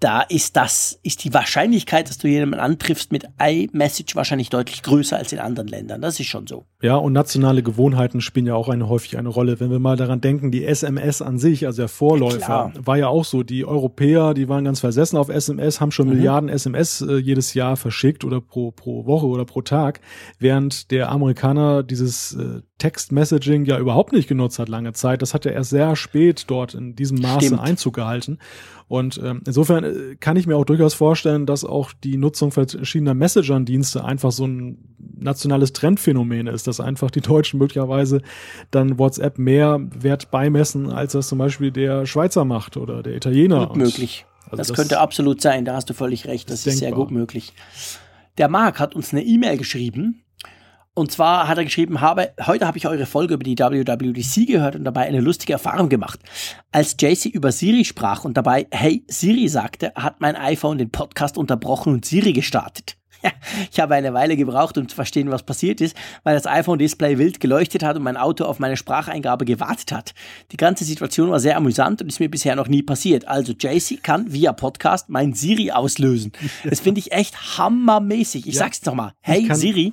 da ist das, ist die Wahrscheinlichkeit, dass du jemanden antriffst mit iMessage wahrscheinlich deutlich größer als in anderen Ländern. Das ist schon so. Ja, und nationale Gewohnheiten spielen ja auch eine, häufig eine Rolle. Wenn wir mal daran denken, die SMS an sich, also der Vorläufer, ja, war ja auch so. Die Europäer, die waren ganz versessen auf SMS, haben schon mhm. Milliarden SMS äh, jedes Jahr verschickt oder pro, pro Woche oder pro Tag, während der Amerikaner dieses äh, Text-Messaging ja überhaupt nicht genutzt hat lange Zeit. Das hat ja erst sehr spät dort in diesem Maße Stimmt. Einzug gehalten. Und ähm, insofern äh, kann ich mir auch durchaus vorstellen, dass auch die Nutzung verschiedener Messenger-Dienste einfach so ein nationales Trendphänomen ist, dass einfach die Deutschen möglicherweise dann WhatsApp mehr Wert beimessen, als das zum Beispiel der Schweizer macht oder der Italiener. Gut möglich. Also das, das, könnte absolut sein, da hast du völlig recht, das ist, ist sehr gut möglich. Der Marc hat uns eine E-Mail geschrieben, und zwar hat er geschrieben, habe, heute habe ich eure Folge über die WWDC gehört und dabei eine lustige Erfahrung gemacht. Als JC über Siri sprach und dabei Hey Siri sagte, hat mein iPhone den Podcast unterbrochen und Siri gestartet. ich habe eine Weile gebraucht, um zu verstehen, was passiert ist, weil das iPhone-Display wild geleuchtet hat und mein Auto auf meine Spracheingabe gewartet hat. Die ganze Situation war sehr amüsant und ist mir bisher noch nie passiert. Also JC kann via Podcast mein Siri auslösen. Das finde ich echt hammermäßig. Ich ja, sag's nochmal. Hey Siri.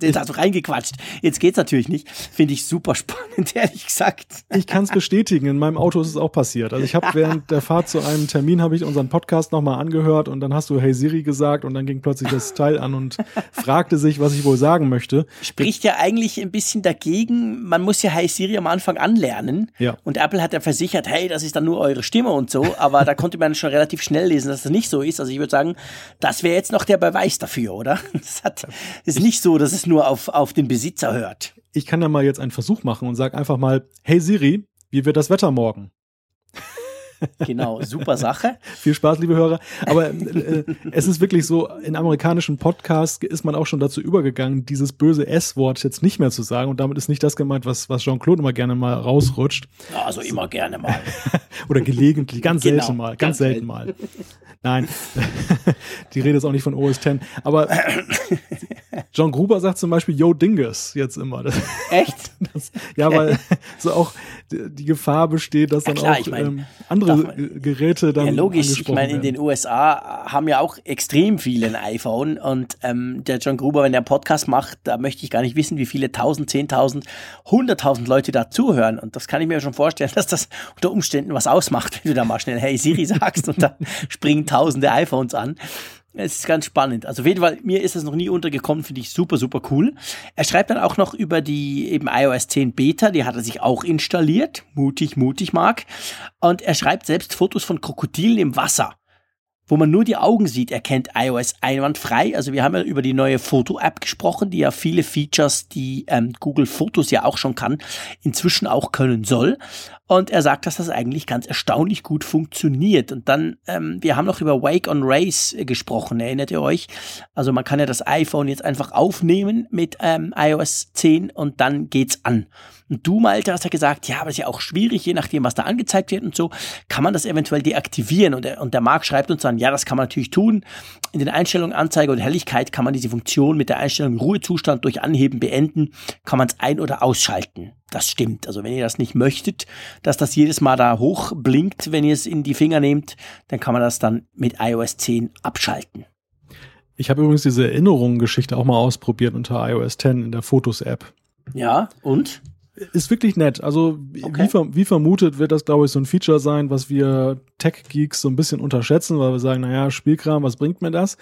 Jetzt hast du reingequatscht. Jetzt geht's natürlich nicht. Finde ich super spannend, ehrlich gesagt. Ich kann es bestätigen. In meinem Auto ist es auch passiert. Also ich habe während der Fahrt zu einem Termin habe ich unseren Podcast nochmal angehört und dann hast du Hey Siri gesagt und dann ging plötzlich das Teil an und fragte sich, was ich wohl sagen möchte. Spricht ja eigentlich ein bisschen dagegen. Man muss ja Hey Siri am Anfang anlernen. Ja. Und Apple hat ja versichert, hey, das ist dann nur eure Stimme und so. Aber da konnte man schon relativ schnell lesen, dass das nicht so ist. Also ich würde sagen, das wäre jetzt noch der Beweis dafür, oder? Das hat, ist nicht so, dass es nur auf, auf den Besitzer hört. Ich kann da mal jetzt einen Versuch machen und sag einfach mal, hey Siri, wie wird das Wetter morgen? Genau, super Sache. Viel Spaß, liebe Hörer. Aber äh, es ist wirklich so, in amerikanischen Podcasts ist man auch schon dazu übergegangen, dieses böse S-Wort jetzt nicht mehr zu sagen. Und damit ist nicht das gemeint, was, was Jean-Claude immer gerne mal rausrutscht. Also immer gerne mal. Oder gelegentlich, ganz Genau, selten mal, ganz, ganz selten selten. mal. Nein, die Rede ist auch nicht von OS X. Aber John Gruber sagt zum Beispiel Yo Dingus jetzt immer. Das, Echt? das, ja, weil so auch die, Gefahr besteht, dass Ja, dann klar, auch ich mein, ähm, andere man- Geräte dann Ja, logisch. Ich meine, in den USA haben ja auch extrem viele ein iPhone und ähm, der John Gruber, wenn der einen Podcast macht, da möchte ich gar nicht wissen, wie viele tausend, zehntausend, hunderttausend Leute da zuhören. Und das kann ich mir schon vorstellen, dass das unter Umständen was ausmacht, wenn du da mal schnell Hey Siri sagst und dann springen tausende iPhones an. Es ist ganz spannend. Also auf jeden Fall, mir ist das noch nie untergekommen, finde ich super, super cool. Er schreibt dann auch noch über die eben iOS 10 Beta, die hat er sich auch installiert. Mutig, mutig, Mark. Und er schreibt selbst Fotos von Krokodilen im Wasser wo man nur die Augen sieht, erkennt iOS einwandfrei. Also wir haben ja über die neue Foto-App gesprochen, die ja viele Features, die ähm, Google Fotos ja auch schon kann, inzwischen auch können soll. Und er sagt, dass das eigentlich ganz erstaunlich gut funktioniert. Und dann, ähm, wir haben noch über Wake on Race gesprochen, erinnert ihr euch? Also man kann ja das iPhone jetzt einfach aufnehmen mit ähm, iOS 10 und dann geht's an. Und du, Malte, hast ja gesagt, ja, aber ist ja auch schwierig, je nachdem, was da angezeigt wird und so, kann man das eventuell deaktivieren. Und der, und der Marc schreibt uns dann, ja, das kann man natürlich tun. In den Einstellungen Anzeige und Helligkeit kann man diese Funktion mit der Einstellung Ruhezustand durch Anheben beenden, kann man es ein- oder ausschalten. Das stimmt. Also wenn ihr das nicht möchtet, dass das jedes Mal da hoch blinkt, wenn ihr es in die Finger nehmt, dann kann man das dann mit iOS 10 abschalten. Ich habe übrigens diese Erinnerungen-Geschichte auch mal ausprobiert unter iOS 10 in der Fotos-App. Ja, und? Ist wirklich nett. Also Okay. wie, ver wie vermutet wird das, glaube ich, so ein Feature sein, was wir Tech-Geeks so ein bisschen unterschätzen, weil wir sagen, naja, Spielkram, was bringt mir das?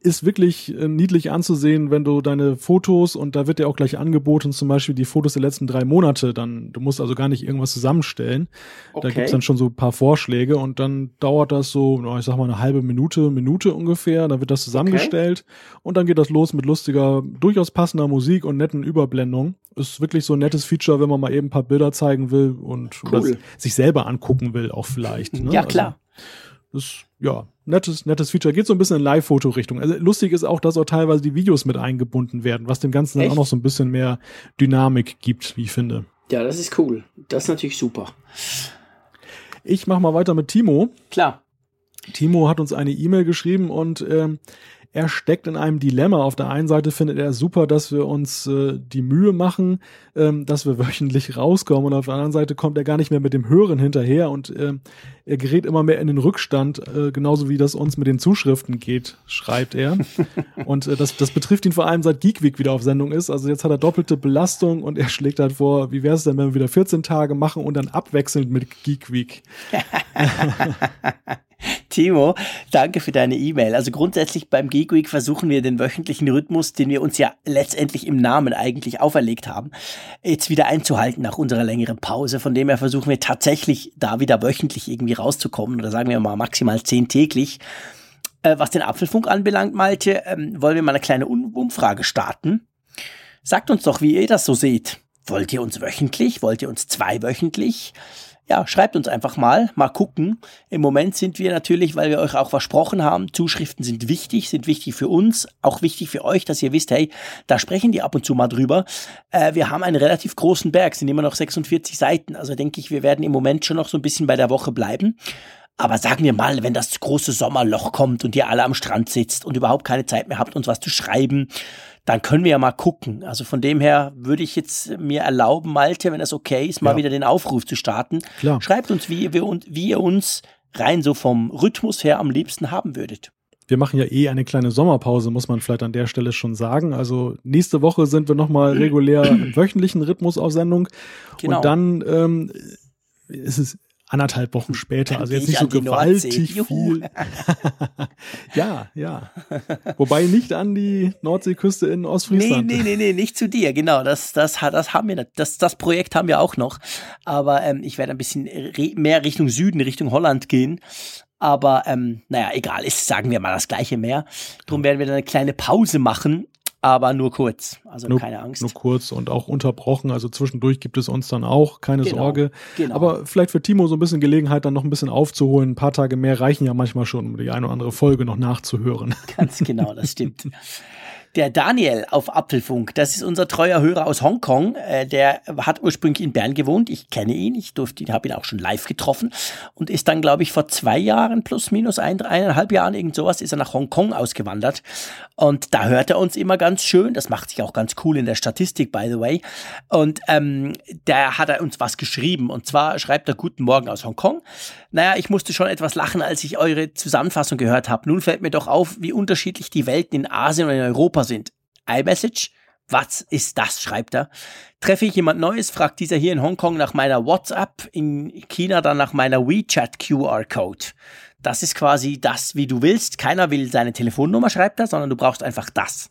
Ist wirklich äh, niedlich anzusehen, wenn du deine Fotos, und da wird dir auch gleich angeboten, zum Beispiel die Fotos der letzten drei Monate, dann, du musst also gar nicht irgendwas zusammenstellen. Da Okay. gibt's dann schon so ein paar Vorschläge und dann dauert das so, ich sag mal, eine halbe Minute, Minute ungefähr, dann wird das zusammengestellt und dann geht das los mit lustiger, durchaus passender Musik und netten Überblendungen. Ist wirklich so ein nettes Feature, wenn man mal eben ein paar Bilder zeigen will und Cool. sich selber angucken will, auch vielleicht. Ne? Ja, klar. Also, ist, ja, nettes, nettes Feature. Geht so ein bisschen in Live-Foto-Richtung. Also lustig ist auch, dass auch teilweise die Videos mit eingebunden werden, was dem Ganzen dann Echt? auch noch so ein bisschen mehr Dynamik gibt, wie ich finde. Ja, das ist cool. Das ist natürlich super. Ich mach mal weiter mit Timo. Klar. Timo hat uns eine E-Mail geschrieben und ähm, er steckt in einem Dilemma. Auf der einen Seite findet er super, dass wir uns äh, die Mühe machen, ähm, dass wir wöchentlich rauskommen und auf der anderen Seite kommt er gar nicht mehr mit dem Hören hinterher und ähm, er gerät immer mehr in den Rückstand, äh, genauso wie das uns mit den Zuschriften geht, schreibt er. und äh, das, das betrifft ihn vor allem seit Geek Week wieder auf Sendung ist. Also jetzt hat er doppelte Belastung und er schlägt halt vor, wie wäre es denn, wenn wir wieder 14 Tage machen und dann abwechselnd mit Geek Week. Timo, danke für deine E-Mail. Also grundsätzlich beim Geek Week versuchen wir den wöchentlichen Rhythmus, den wir uns ja letztendlich im Namen eigentlich auferlegt haben, jetzt wieder einzuhalten nach unserer längeren Pause. Von dem her versuchen wir tatsächlich da wieder wöchentlich irgendwie rauszukommen oder sagen wir mal maximal zehn täglich. Äh, was den Apfelfunk anbelangt, Malte, ähm, wollen wir mal eine kleine um Umfrage starten. Sagt uns doch, wie ihr das so seht. Wollt ihr uns wöchentlich? Wollt ihr uns zweiwöchentlich? Ja, schreibt uns einfach mal, mal gucken. Im Moment sind wir natürlich, weil wir euch auch versprochen haben, Zuschriften sind wichtig, sind wichtig für uns, auch wichtig für euch, dass ihr wisst, hey, da sprechen die ab und zu mal drüber. Äh, wir haben einen relativ großen Berg, sind immer noch 46 Seiten, also denke ich, wir werden im Moment schon noch so ein bisschen bei der Woche bleiben. Aber sagen wir mal, wenn das große Sommerloch kommt und ihr alle am Strand sitzt und überhaupt keine Zeit mehr habt, uns was zu schreiben, dann können wir ja mal gucken. Also von dem her würde ich jetzt mir erlauben, Malte, wenn das okay ist, mal Ja. wieder den Aufruf zu starten. Klar. Schreibt uns, wie ihr, wir- wie ihr uns rein so vom Rhythmus her am liebsten haben würdet. wir machen ja eh eine kleine Sommerpause, muss man vielleicht an der Stelle schon sagen. Also nächste Woche sind wir nochmal regulär im wöchentlichen Rhythmus auf Sendung. Genau. Und dann ähm, ist es anderthalb Wochen später. Dann also jetzt nicht so gewaltig viel. ja, ja. Wobei nicht an die Nordseeküste in Ostfriesland. Nee, nee, nee, nee, nicht zu dir, genau. Das, das, das haben wir, das, das Projekt haben wir auch noch. Aber ähm, ich werde ein bisschen mehr Richtung Süden, Richtung Holland gehen. Aber ähm, naja, egal, ist, sagen wir mal das gleiche mehr. Darum werden wir dann eine kleine Pause machen aber nur kurz. Also nur, keine Angst. Nur kurz und auch unterbrochen. Also zwischendurch gibt es uns dann auch, keine genau, Sorge. Genau. Aber vielleicht für Timo so ein bisschen Gelegenheit, dann noch ein bisschen aufzuholen. Ein paar Tage mehr reichen ja manchmal schon, um die eine oder andere Folge noch nachzuhören. Ganz genau, das stimmt. Der Daniel auf Apfelfunk, das ist unser treuer Hörer aus Hongkong. Äh, der hat ursprünglich in Bern gewohnt. Ich kenne ihn, ich durfte, habe ihn auch schon live getroffen und ist dann, glaube ich, vor zwei Jahren plus minus ein, eineinhalb Jahren irgend sowas ist er nach Hongkong ausgewandert und da hört er uns immer ganz schön. Das macht sich auch ganz cool in der Statistik, by the way. Und ähm, da hat er uns was geschrieben und zwar schreibt er Guten Morgen aus Hongkong. Naja, ich musste schon etwas lachen, als ich eure Zusammenfassung gehört habe. Nun fällt mir doch auf, wie unterschiedlich die Welten in Asien und in Europa sind. iMessage? Was ist das? schreibt er. Treffe ich jemand Neues, fragt dieser hier in Hongkong nach meiner WhatsApp, in China dann nach meiner WeChat QR-Code. Das ist quasi das, wie du willst. Keiner will seine Telefonnummer, schreibt er, sondern du brauchst einfach das.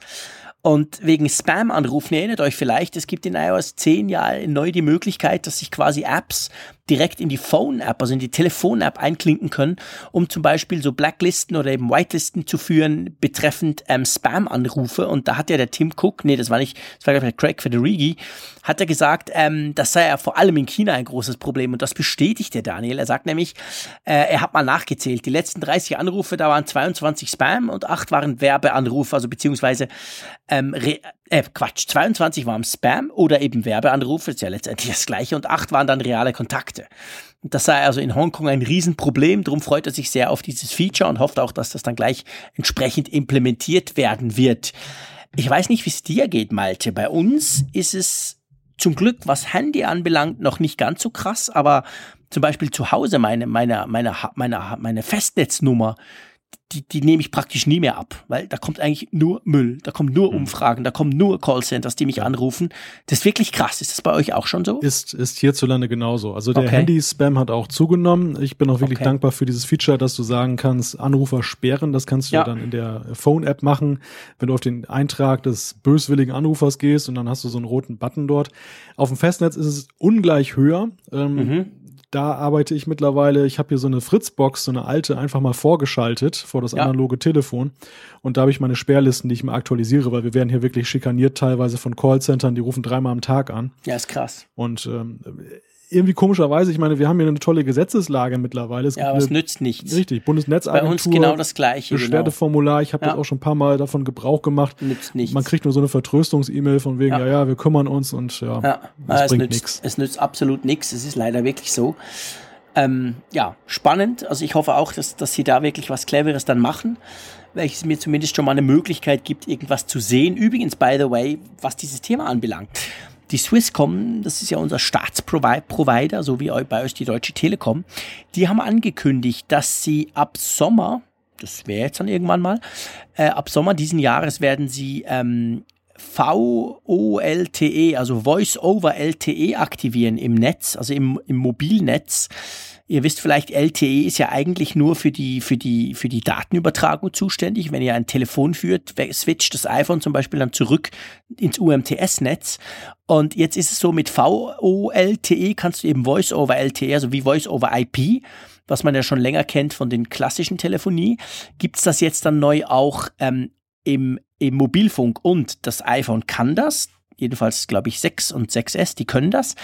Und wegen Spam-Anrufen, erinnert euch vielleicht, es gibt in iOS 10 ja neu die Möglichkeit, dass sich quasi Apps direkt in die Phone-App, also in die Telefon-App einklinken können, um zum Beispiel so Blacklisten oder eben Whitelisten zu führen betreffend ähm, Spam-Anrufe. Und da hat ja der Tim Cook, nee, das war nicht, das war glaube Craig Federighi, hat er gesagt, ähm, das sei ja vor allem in China ein großes Problem. Und das bestätigt der Daniel. Er sagt nämlich, äh, er hat mal nachgezählt, die letzten 30 Anrufe, da waren 22 Spam und 8 waren Werbeanrufe, also beziehungsweise ähm, äh, Quatsch, 22 waren Spam oder eben Werbeanrufe, ist ja letztendlich das gleiche, und 8 waren dann reale Kontakte. Und das sei also in Hongkong ein Riesenproblem, darum freut er sich sehr auf dieses Feature und hofft auch, dass das dann gleich entsprechend implementiert werden wird. Ich weiß nicht, wie es dir geht, Malte. Bei uns ist es zum Glück, was Handy anbelangt, noch nicht ganz so krass, aber zum Beispiel zu Hause meine, meine, meine, meine, meine Festnetznummer, die, die nehme ich praktisch nie mehr ab, weil da kommt eigentlich nur Müll, da kommen nur hm. Umfragen, da kommen nur Callcenters, die mich anrufen. Das ist wirklich krass. Ist das bei euch auch schon so? Ist, ist hierzulande genauso. Also der okay. Handy-Spam hat auch zugenommen. Ich bin auch wirklich okay. dankbar für dieses Feature, dass du sagen kannst, Anrufer sperren. Das kannst du ja. dann in der Phone-App machen, wenn du auf den Eintrag des böswilligen Anrufers gehst und dann hast du so einen roten Button dort. Auf dem Festnetz ist es ungleich höher. Ähm, mhm da arbeite ich mittlerweile, ich habe hier so eine Fritzbox, so eine alte, einfach mal vorgeschaltet vor das ja. analoge Telefon. Und da habe ich meine Sperrlisten, die ich mal aktualisiere, weil wir werden hier wirklich schikaniert teilweise von Callcentern, die rufen dreimal am Tag an. Ja, ist krass. Und ähm, irgendwie komischerweise, ich meine, wir haben hier eine tolle Gesetzeslage mittlerweile. Es ja, aber es nützt nichts. Richtig, Bundesnetzagentur. Bei uns genau das Gleiche. Genau. Beschwerdeformular, ich habe ja. das auch schon ein paar Mal davon Gebrauch gemacht. Nützt nichts. Man kriegt nur so eine Vertröstungs-E-Mail von wegen, ja. ja, ja, wir kümmern uns und ja, ja. Das es bringt nichts. Es nützt absolut nichts, es ist leider wirklich so. Ähm, ja, spannend. Also ich hoffe auch, dass, dass sie da wirklich was Cleveres dann machen, welches mir zumindest schon mal eine Möglichkeit gibt, irgendwas zu sehen. Übrigens, by the way, was dieses Thema anbelangt. Die Swisscom, das ist ja unser Staatsprovider, so wie bei euch die Deutsche Telekom, die haben angekündigt, dass sie ab Sommer, das wäre jetzt dann irgendwann mal, äh, ab Sommer diesen Jahres werden sie ähm, VOLTE, also Voice over LTE aktivieren im Netz, also im, im Mobilnetz. Ihr wisst vielleicht, LTE ist ja eigentlich nur für die, für die, für die Datenübertragung zuständig. Wenn ihr ein Telefon führt, switcht das iPhone zum Beispiel dann zurück ins UMTS-Netz. Und jetzt ist es so, mit VOLTE kannst du eben Voice over LTE, also wie Voice over IP, was man ja schon länger kennt von den klassischen Telefonie, gibt's das jetzt dann neu auch ähm, im, im Mobilfunk. Und das iPhone kann das jedenfalls glaube ich 6 und 6S, die können das.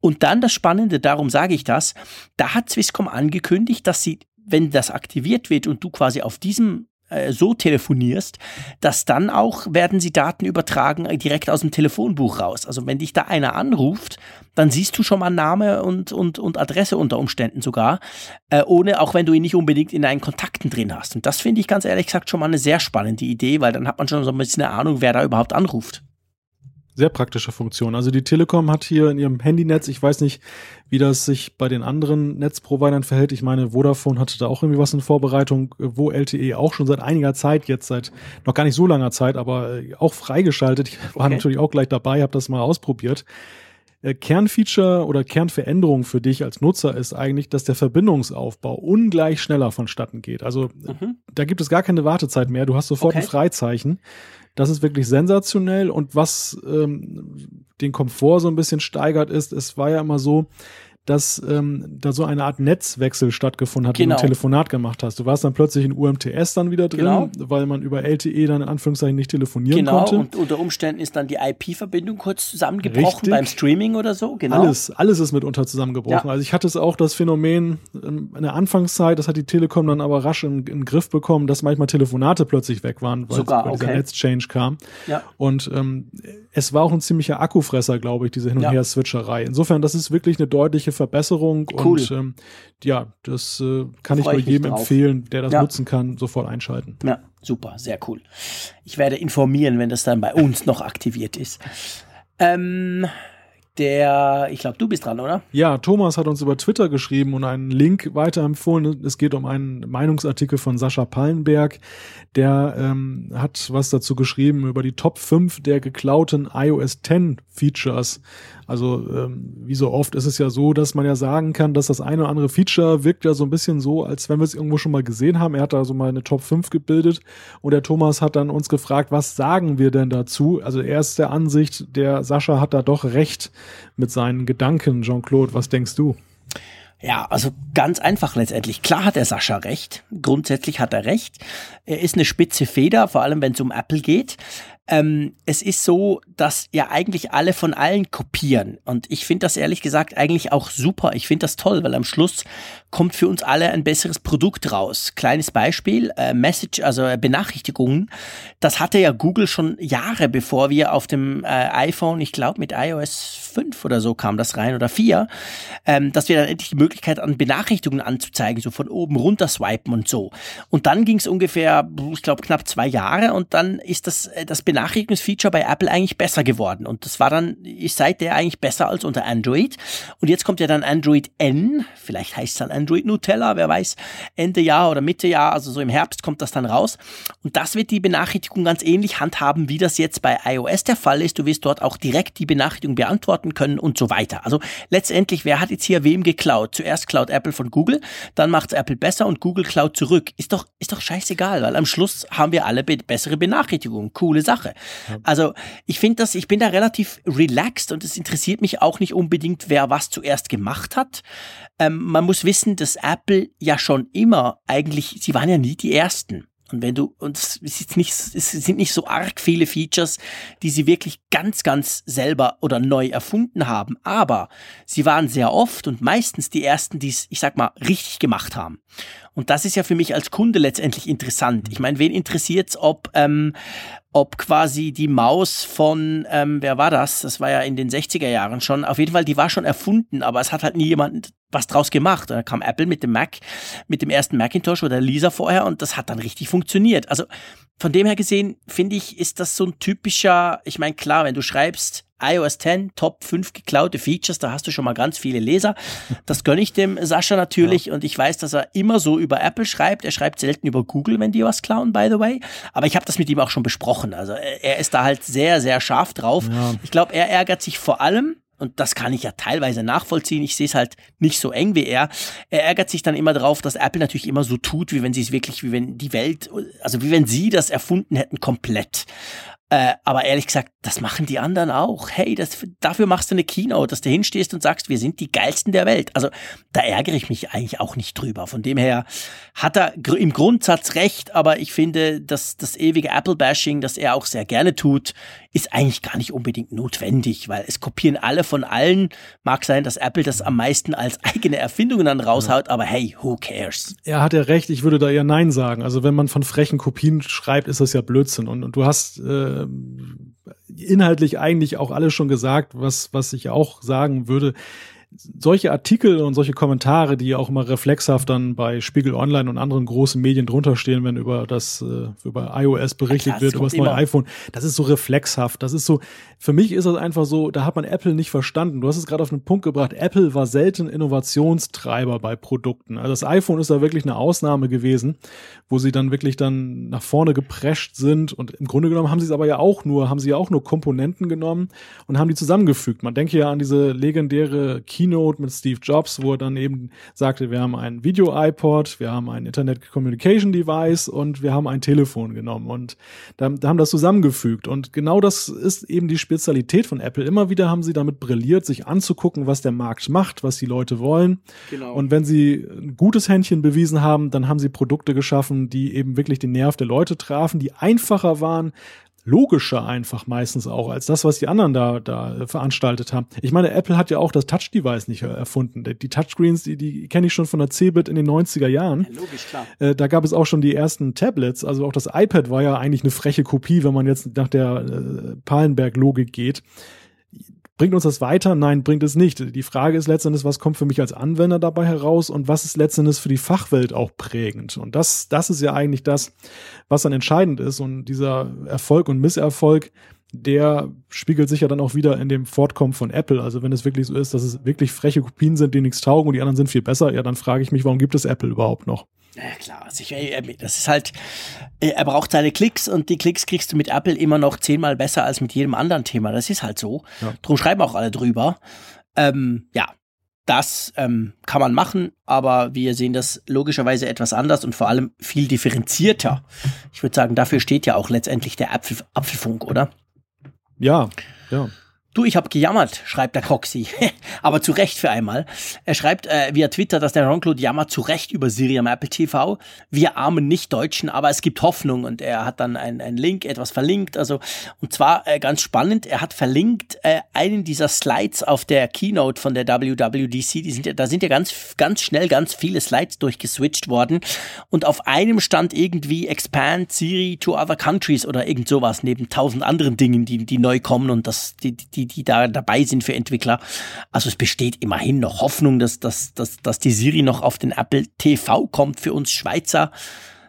Und dann das Spannende, darum sage ich das, da hat Swisscom angekündigt, dass sie, wenn das aktiviert wird und du quasi auf diesem äh, so telefonierst, dass dann auch werden sie Daten übertragen äh, direkt aus dem Telefonbuch raus. Also wenn dich da einer anruft, dann siehst du schon mal Name und, und, und Adresse unter Umständen sogar, äh, ohne, auch wenn du ihn nicht unbedingt in deinen Kontakten drin hast. Und das finde ich ganz ehrlich gesagt schon mal eine sehr spannende Idee, weil dann hat man schon so ein bisschen eine Ahnung, wer da überhaupt anruft. Sehr praktische Funktion. Also die Telekom hat hier in ihrem Handynetz, ich weiß nicht, wie das sich bei den anderen Netzprovidern verhält. Ich meine, Vodafone hatte da auch irgendwie was in Vorbereitung, wo LTE auch schon seit einiger Zeit, jetzt seit noch gar nicht so langer Zeit, aber äh, auch freigeschaltet. Ich war okay. natürlich auch gleich dabei, habe das mal ausprobiert. Äh, Kernfeature oder Kernveränderung für dich als Nutzer ist eigentlich, dass der Verbindungsaufbau ungleich schneller vonstatten geht. Also mhm. da gibt es gar keine Wartezeit mehr. Du hast sofort okay. ein Freizeichen. Das ist wirklich sensationell und was ähm, den Komfort so ein bisschen steigert ist, es war ja immer so, dass ähm, da so eine Art Netzwechsel stattgefunden hat, genau. wenn du ein genau. Telefonat gemacht hast. Du warst dann plötzlich in UMTS dann wieder drin, genau. weil man über LTE dann in Anführungszeichen nicht telefonieren genau. konnte. Genau, und unter Umständen ist dann die IP-Verbindung kurz zusammengebrochen Richtig. beim Streaming oder so. Genau. Alles, alles ist mitunter zusammengebrochen. Ja. Also ich hatte es auch das Phänomen ähm, in der Anfangszeit, das hat die Telekom dann aber rasch in, in den Griff bekommen, dass manchmal Telefonate plötzlich weg waren, weil, Sogar, weil okay. dieser Netzchange kam. Ja. Und ähm, es war auch ein ziemlicher Akkufresser, glaube ich, diese Hin- und ja. Her-Switcherei. Insofern, das ist wirklich eine deutliche Verbesserung cool. und ähm, ja, das äh, kann Freu ich nur jedem empfehlen, der das ja. nutzen kann, sofort einschalten. Ja, super, sehr cool. Ich werde informieren, wenn das dann bei uns noch aktiviert ist. Ähm, der, ich glaube, du bist dran, oder? Ja, Thomas hat uns über Twitter geschrieben und einen Link weiterempfohlen. Es geht um einen Meinungsartikel von Sascha Pallenberg. Der ähm, hat was dazu geschrieben über die Top 5 der geklauten iOS 10 Features. Also ähm, wie so oft ist es ja so, dass man ja sagen kann, dass das eine oder andere Feature wirkt ja so ein bisschen so, als wenn wir es irgendwo schon mal gesehen haben. Er hat da so mal eine Top 5 gebildet und der Thomas hat dann uns gefragt, was sagen wir denn dazu? Also er ist der Ansicht, der Sascha hat da doch recht mit seinen Gedanken. Jean-Claude, was denkst du? Ja, also ganz einfach letztendlich. Klar hat der Sascha recht. Grundsätzlich hat er recht. Er ist eine spitze Feder, vor allem wenn es um Apple geht. Ähm, es ist so, dass ja eigentlich alle von allen kopieren. Und ich finde das ehrlich gesagt eigentlich auch super. Ich finde das toll, weil am Schluss kommt für uns alle ein besseres Produkt raus. Kleines Beispiel, äh, Message, also äh, Benachrichtigungen. Das hatte ja Google schon Jahre, bevor wir auf dem äh, iPhone, ich glaube mit iOS 5 oder so kam das rein oder 4, ähm, dass wir dann endlich die Möglichkeit an Benachrichtigungen anzuzeigen, so von oben runter swipen und so. Und dann ging es ungefähr, ich glaube knapp zwei Jahre und dann ist das, äh, das Benachrichtigungen Benachrichtigungsfeature bei Apple eigentlich besser geworden. Und das war dann, ist seitdem eigentlich besser als unter Android. Und jetzt kommt ja dann Android N, vielleicht heißt es dann Android Nutella, wer weiß, Ende Jahr oder Mitte Jahr, also so im Herbst kommt das dann raus. Und das wird die Benachrichtigung ganz ähnlich handhaben, wie das jetzt bei iOS der Fall ist. Du wirst dort auch direkt die Benachrichtigung beantworten können und so weiter. Also letztendlich, wer hat jetzt hier wem geklaut? Zuerst klaut Apple von Google, dann macht es Apple besser und Google klaut zurück. Ist doch, ist doch scheißegal, weil am Schluss haben wir alle be bessere Benachrichtigungen. Coole Sache. Sache. Also ich finde das, ich bin da relativ relaxed und es interessiert mich auch nicht unbedingt, wer was zuerst gemacht hat. Ähm, man muss wissen, dass Apple ja schon immer eigentlich, sie waren ja nie die Ersten. Und wenn du, und es, ist nicht, es sind nicht so arg viele Features, die sie wirklich ganz, ganz selber oder neu erfunden haben, aber sie waren sehr oft und meistens die ersten, die es, ich sag mal, richtig gemacht haben. Und das ist ja für mich als Kunde letztendlich interessant. Ich meine, wen interessiert's, ob, ähm, ob quasi die Maus von, ähm, wer war das? Das war ja in den 60er Jahren schon. Auf jeden Fall, die war schon erfunden, aber es hat halt nie jemand was draus gemacht. Da kam Apple mit dem Mac, mit dem ersten Macintosh oder Lisa vorher und das hat dann richtig funktioniert. Also von dem her gesehen, finde ich, ist das so ein typischer, ich meine, klar, wenn du schreibst, iOS 10, Top 5 geklaute Features, da hast du schon mal ganz viele Leser. Das gönne ich dem Sascha natürlich ja. und ich weiß, dass er immer so über Apple schreibt. Er schreibt selten über Google, wenn die was klauen, by the way. Aber ich habe das mit ihm auch schon besprochen. Also er ist da halt sehr, sehr scharf drauf. Ja. Ich glaube, er ärgert sich vor allem, und das kann ich ja teilweise nachvollziehen. Ich sehe es halt nicht so eng wie er. Er ärgert sich dann immer darauf, dass Apple natürlich immer so tut, wie wenn sie es wirklich, wie wenn die Welt, also wie wenn sie das erfunden hätten komplett. Äh, aber ehrlich gesagt, das machen die anderen auch. Hey, das, dafür machst du eine Keynote, dass du hinstehst und sagst, wir sind die geilsten der Welt. Also da ärgere ich mich eigentlich auch nicht drüber. Von dem her hat er im Grundsatz recht, aber ich finde, dass das ewige Apple-Bashing, das er auch sehr gerne tut, ist eigentlich gar nicht unbedingt notwendig, weil es kopieren alle von allen. Mag sein, dass Apple das am meisten als eigene Erfindungen dann raushaut, aber hey, who cares? Er hat ja recht, ich würde da eher Nein sagen. Also wenn man von frechen Kopien schreibt, ist das ja Blödsinn. Und, und du hast äh, inhaltlich eigentlich auch alles schon gesagt, was, was ich auch sagen würde solche Artikel und solche Kommentare, die auch immer reflexhaft dann bei Spiegel Online und anderen großen Medien drunter stehen, wenn über das, äh, über iOS berichtet ja, wird, über das neue iPhone, das ist so reflexhaft. Das ist so, für mich ist das einfach so, da hat man Apple nicht verstanden. Du hast es gerade auf den Punkt gebracht, Apple war selten Innovationstreiber bei Produkten. Also das iPhone ist da wirklich eine Ausnahme gewesen, wo sie dann wirklich dann nach vorne geprescht sind und im Grunde genommen haben sie es aber ja auch nur, haben sie ja auch nur Komponenten genommen und haben die zusammengefügt. Man denke ja an diese legendäre Keynote mit Steve Jobs, wo er dann eben sagte, wir haben ein Video-iPod, wir haben ein Internet Communication Device und wir haben ein Telefon genommen und da, da haben das zusammengefügt. Und genau das ist eben die Spezialität von Apple. Immer wieder haben sie damit brilliert, sich anzugucken, was der Markt macht, was die Leute wollen. Genau. Und wenn sie ein gutes Händchen bewiesen haben, dann haben sie Produkte geschaffen, die eben wirklich den Nerv der Leute trafen, die einfacher waren, logischer einfach meistens auch als das, was die anderen da, da veranstaltet haben. Ich meine, Apple hat ja auch das Touch-Device nicht erfunden. Die Touchscreens, die, die kenne ich schon von der Cebit in den 90er Jahren. Ja, logisch, klar. Äh, da gab es auch schon die ersten Tablets. Also auch das iPad war ja eigentlich eine freche Kopie, wenn man jetzt nach der äh, Palenberg-Logik geht. Bringt uns das weiter? Nein, bringt es nicht. Die Frage ist letztendlich, was kommt für mich als Anwender dabei heraus und was ist letztendlich für die Fachwelt auch prägend? Und das, das ist ja eigentlich das, was dann entscheidend ist. Und dieser Erfolg und Misserfolg, der spiegelt sich ja dann auch wieder in dem Fortkommen von Apple. Also wenn es wirklich so ist, dass es wirklich freche Kopien sind, die nichts taugen und die anderen sind viel besser, ja, dann frage ich mich, warum gibt es Apple überhaupt noch? Ja, klar, sicher. Das ist halt, er braucht seine Klicks und die Klicks kriegst du mit Apple immer noch zehnmal besser als mit jedem anderen Thema. Das ist halt so. Ja. Drum schreiben auch alle drüber. Ähm, ja, das ähm, kann man machen, aber wir sehen das logischerweise etwas anders und vor allem viel differenzierter. Ich würde sagen, dafür steht ja auch letztendlich der Apfel, Apfelfunk, oder? Ja, ja. Du, ich habe gejammert, schreibt der Coxy. Aber zu Recht für einmal. Er schreibt äh, via Twitter, dass der Jean-Claude jammert zu Recht über Siri am Apple TV. Wir armen Nicht-Deutschen, aber es gibt Hoffnung. Und er hat dann einen Link, etwas verlinkt. Also, und zwar äh, ganz spannend, er hat verlinkt äh, einen dieser Slides auf der Keynote von der WWDC. Die sind ja, da sind ja ganz, ganz schnell ganz viele Slides durchgeswitcht worden. Und auf einem stand irgendwie Expand Siri to other countries oder irgend sowas, neben tausend anderen Dingen, die, die neu kommen und das, die, die die, die da dabei sind für Entwickler. Also es besteht immerhin noch Hoffnung, dass, dass, dass, dass die Siri noch auf den Apple TV kommt für uns Schweizer.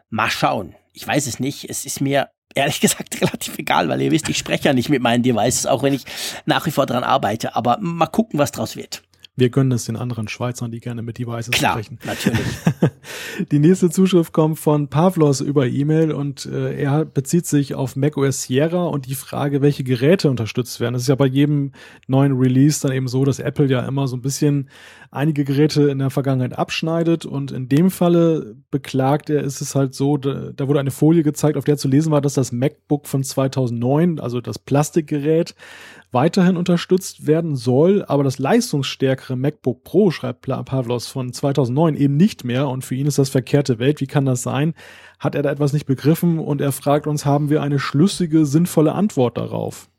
Mal schauen. Ich weiß es nicht. Es ist mir ehrlich gesagt relativ egal, weil ihr wisst, ich spreche ja nicht mit meinen Devices, auch wenn ich nach wie vor dran arbeite. Aber mal gucken, was draus wird. Wir gönnen es den anderen Schweizern, die gerne mit Devices Klar, sprechen. natürlich. Die nächste Zuschrift kommt von Pavlos über E-Mail und äh, er bezieht sich auf macOS Sierra und die Frage, welche Geräte unterstützt werden. Es ist ja bei jedem neuen Release dann eben so, dass Apple ja immer so ein bisschen einige Geräte in der Vergangenheit abschneidet und in dem Falle beklagt er, ist es halt so, da, da wurde eine Folie gezeigt, auf der zu lesen war, dass das MacBook von 2009, also das Plastikgerät, weiterhin unterstützt werden soll, aber das leistungsstärkere MacBook Pro, schreibt Pavlos, von 2009 eben nicht mehr und für ihn ist das verkehrte Welt. Wie kann das sein? Hat er da etwas nicht begriffen und er fragt uns, haben wir eine schlüssige, sinnvolle Antwort darauf?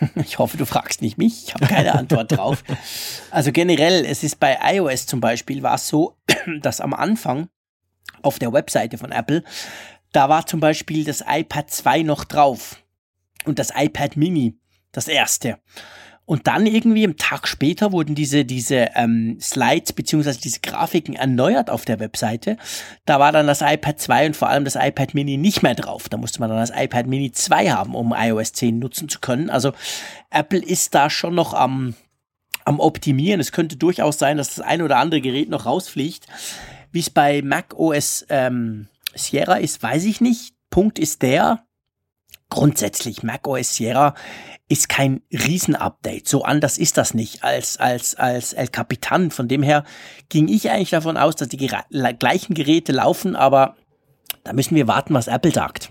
Ich hoffe, du fragst nicht mich. Ich habe keine Antwort drauf. Also generell, es ist bei iOS zum Beispiel, war es so, dass am Anfang auf der Webseite von Apple, da war zum Beispiel das iPad 2 noch drauf und das iPad Mini das erste. Und dann irgendwie im Tag später wurden diese, diese ähm, Slides beziehungsweise diese Grafiken erneuert auf der Webseite. Da war dann das iPad 2 und vor allem das iPad Mini nicht mehr drauf. Da musste man dann das iPad Mini 2 haben, um iOS 10 nutzen zu können. Also Apple ist da schon noch am, am Optimieren. Es könnte durchaus sein, dass das ein oder andere Gerät noch rausfliegt. Wie es bei Mac OS ähm, Sierra ist, weiß ich nicht. Punkt ist der, grundsätzlich Mac OS Sierra ist kein Riesenupdate. So anders ist das nicht als, als, als El Capitan. Von dem her ging ich eigentlich davon aus, dass die gleichen Geräte laufen, aber da müssen wir warten, was Apple sagt.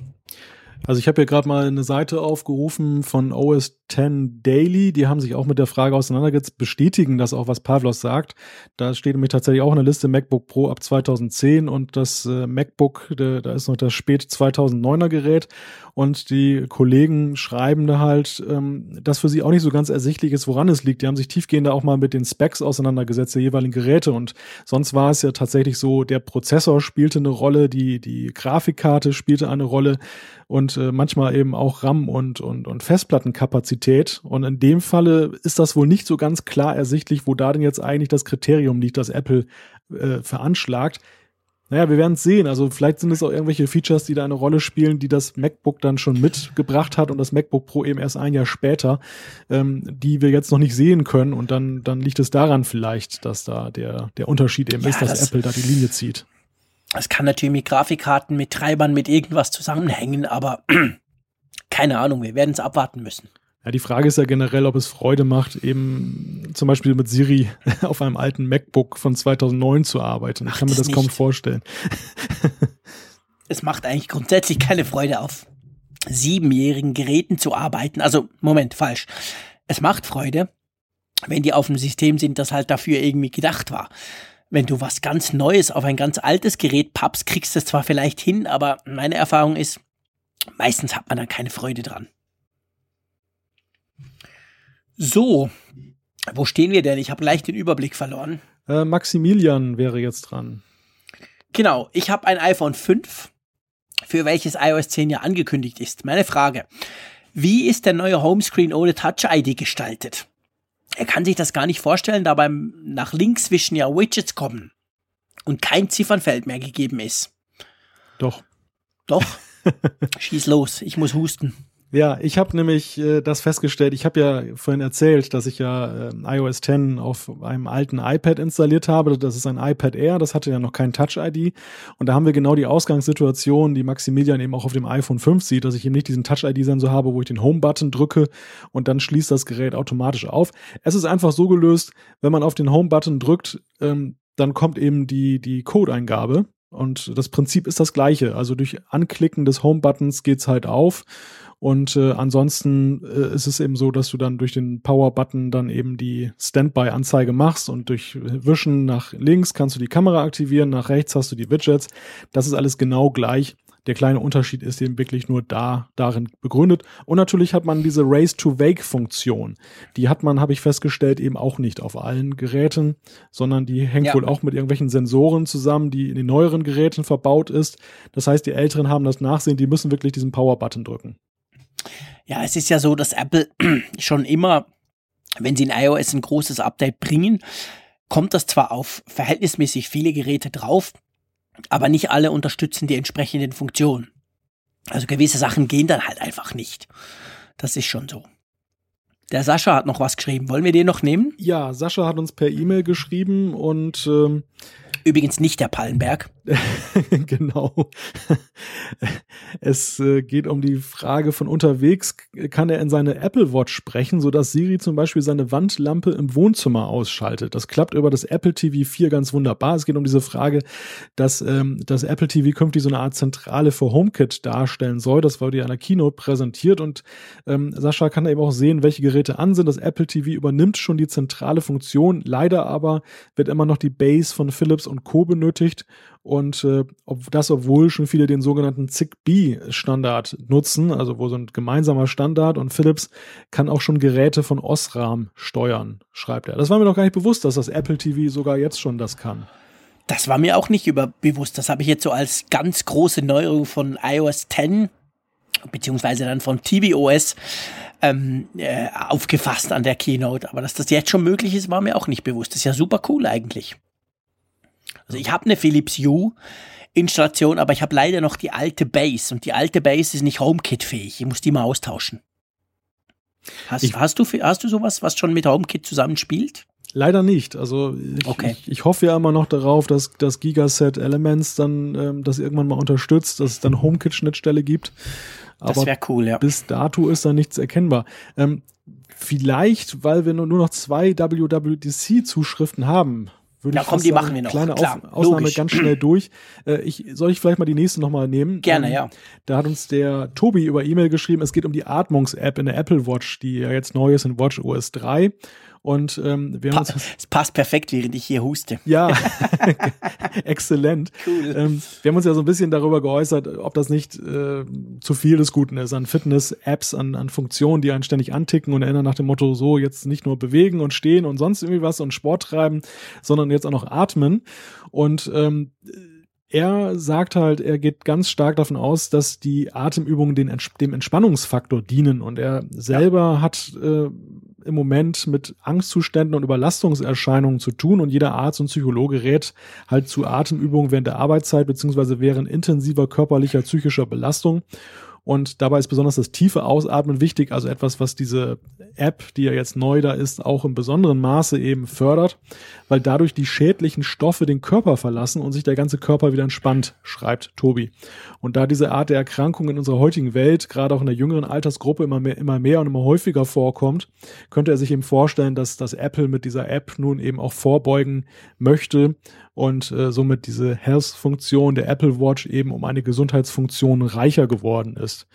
Also ich habe hier gerade mal eine Seite aufgerufen von OS 10 Daily. Die haben sich auch mit der Frage auseinandergesetzt, bestätigen das auch, was Pavlos sagt. Da steht nämlich tatsächlich auch eine Liste MacBook Pro ab 2010 und das äh, MacBook, de, da ist noch das spät 2009er Gerät. Und die Kollegen schreiben da halt, ähm, dass für sie auch nicht so ganz ersichtlich ist, woran es liegt. Die haben sich tiefgehender auch mal mit den Specs auseinandergesetzt der jeweiligen Geräte. Und sonst war es ja tatsächlich so, der Prozessor spielte eine Rolle, die, die Grafikkarte spielte eine Rolle. Und und äh, manchmal eben auch RAM und, und, und Festplattenkapazität. Und in dem Falle ist das wohl nicht so ganz klar ersichtlich, wo da denn jetzt eigentlich das Kriterium liegt, das Apple äh, veranschlagt. Naja, wir werden es sehen. Also vielleicht sind es auch irgendwelche Features, die da eine Rolle spielen, die das MacBook dann schon mitgebracht hat und das MacBook Pro eben erst ein Jahr später, ähm, die wir jetzt noch nicht sehen können. Und dann, dann liegt es daran vielleicht, dass da der, der Unterschied eben ja, ist, dass das, Apple da die Linie zieht. Es kann natürlich mit Grafikkarten, mit Treibern, mit irgendwas zusammenhängen, aber keine Ahnung, wir werden es abwarten müssen. Ja, die Frage ist ja generell, ob es Freude macht, eben zum Beispiel mit Siri auf einem alten MacBook von 2009 zu arbeiten. ich kann mir das nicht. kaum vorstellen. es macht eigentlich grundsätzlich keine Freude, auf siebenjährigen Geräten zu arbeiten. Also, Moment, falsch. Es macht Freude, wenn die auf einem System sind, das halt dafür irgendwie gedacht war. Wenn du was ganz Neues auf ein ganz altes Gerät pappst, kriegst du es zwar vielleicht hin, aber meine Erfahrung ist, meistens hat man dann keine Freude dran. So, wo stehen wir denn? Ich habe leicht den Überblick verloren. Äh, Maximilian wäre jetzt dran. Genau, ich habe ein iPhone 5, für welches iOS 10 ja angekündigt ist. Meine Frage, wie ist der neue Homescreen ohne Touch-ID gestaltet? Er kann sich das gar nicht vorstellen, da beim nach links wischen ja Widgets kommen und kein Ziffernfeld mehr gegeben ist. Doch. Doch? Schieß los, ich muss husten. Ja, ich habe nämlich äh, das festgestellt. Ich habe ja vorhin erzählt, dass ich ja äh, iOS 10 auf einem alten iPad installiert habe. Das ist ein iPad Air, das hatte ja noch kein Touch-ID. Und da haben wir genau die Ausgangssituation, die Maximilian eben auch auf dem iPhone 5 sieht, dass ich eben nicht diesen Touch-ID-Sensor habe, wo ich den Home-Button drücke und dann schließt das Gerät automatisch auf. Es ist einfach so gelöst, wenn man auf den Home-Button drückt, ähm, dann kommt eben die, die Codeingabe. Und das Prinzip ist das gleiche. Also durch Anklicken des Home-Buttons geht's halt auf und äh, ansonsten äh, ist es eben so, dass du dann durch den Power-Button dann eben die Standby-Anzeige machst und durch Wischen nach links kannst du die Kamera aktivieren, nach rechts hast du die Widgets. Das ist alles genau gleich. Der kleine Unterschied ist eben wirklich nur da, darin begründet. Und natürlich hat man diese Race-to-Wake-Funktion. Die hat man, habe ich festgestellt, eben auch nicht auf allen Geräten, sondern die hängt ja. wohl auch mit irgendwelchen Sensoren zusammen, die in den neueren Geräten verbaut ist. Das heißt, die Älteren haben das Nachsehen, die müssen wirklich diesen Power-Button drücken. Ja, es ist ja so, dass Apple schon immer, wenn sie in iOS ein großes Update bringen, kommt das zwar auf verhältnismäßig viele Geräte drauf, aber nicht alle unterstützen die entsprechenden Funktionen. Also gewisse Sachen gehen dann halt einfach nicht. Das ist schon so. Der Sascha hat noch was geschrieben. Wollen wir den noch nehmen? Ja, Sascha hat uns per E-Mail geschrieben und ähm, Übrigens nicht der Pallenberg. genau. Es äh, geht um die Frage von unterwegs, kann er in seine Apple Watch sprechen, sodass Siri zum Beispiel seine Wandlampe im Wohnzimmer ausschaltet. Das klappt über das Apple TV 4 ganz wunderbar. Es geht um diese Frage, dass ähm, das Apple TV künftig so eine Art Zentrale für HomeKit darstellen soll. Das wurde ja in der Keynote präsentiert und ähm, Sascha kann eben auch sehen, welche Geräte an sind. Das Apple TV übernimmt schon die zentrale Funktion. Leider aber wird immer noch die Base von Philips und Co. benötigt. Und äh, ob das, obwohl schon viele den sogenannten ZigBee-Standard nutzen, also wo so ein gemeinsamer Standard und Philips kann auch schon Geräte von Osram steuern, schreibt er. Das war mir noch gar nicht bewusst, dass das Apple TV sogar jetzt schon das kann. Das war mir auch nicht über bewusst. Das habe ich jetzt so als ganz große Neuerung von iOS 10 beziehungsweise dann von tvOS ähm, äh, aufgefasst an der Keynote. Aber dass das jetzt schon möglich ist, war mir auch nicht bewusst. Das ist ja super cool eigentlich. Also ich habe eine Philips Hue Installation, aber ich habe leider noch die alte Base und die alte Base ist nicht HomeKit-fähig. Ich muss die mal austauschen. Hast, ich, hast, du, hast du sowas, was schon mit HomeKit zusammenspielt? Leider nicht. Also ich, okay. ich, ich, hoffe ja immer noch darauf, dass das Gigaset Elements dann ähm, das irgendwann mal unterstützt, dass es dann HomeKit-Schnittstelle gibt. Aber das wäre cool, ja. Bis dato ist da nichts erkennbar. Ähm, vielleicht, weil wir nur noch zwei WWDC-Zuschriften haben, würde ja, komm, die machen wir noch. Kleine Klar, Auf Ausnahme logisch. ganz schnell durch. Äh, ich, soll ich vielleicht mal die nächste nochmal nehmen? Gerne, ähm, ja. Da hat uns der Tobi über E-Mail geschrieben, es geht um die Atmungs-App in der Apple Watch, die ja jetzt neu ist in Watch OS 3. Und ähm, wir haben pa uns es passt perfekt, während ich hier huste. Ja, exzellent. Cool. Ähm, wir haben uns ja so ein bisschen darüber geäußert, ob das nicht äh, zu viel des Guten ist an Fitness-Apps, an, an Funktionen, die einen ständig anticken und erinnern nach dem Motto, so jetzt nicht nur bewegen und stehen und sonst irgendwie was und Sport treiben, sondern jetzt auch noch atmen. Und ähm, er sagt halt, er geht ganz stark davon aus, dass die Atemübungen den, dem Entspannungsfaktor dienen. Und er selber hat äh, im Moment mit Angstzuständen und Überlastungserscheinungen zu tun. Und jeder Arzt und Psychologe rät halt zu Atemübungen während der Arbeitszeit beziehungsweise während intensiver körperlicher, psychischer Belastung. Und dabei ist besonders das tiefe Ausatmen wichtig, also etwas, was diese App, die ja jetzt neu da ist, auch im besonderen Maße eben fördert, weil dadurch die schädlichen Stoffe den Körper verlassen und sich der ganze Körper wieder entspannt, schreibt Tobi. Und da diese Art der Erkrankung in unserer heutigen Welt, gerade auch in der jüngeren Altersgruppe, immer mehr, immer mehr und immer häufiger vorkommt, könnte er sich eben vorstellen, dass das Apple mit dieser App nun eben auch vorbeugen möchte und äh, somit diese Health-Funktion der Apple Watch eben um eine Gesundheitsfunktion reicher geworden ist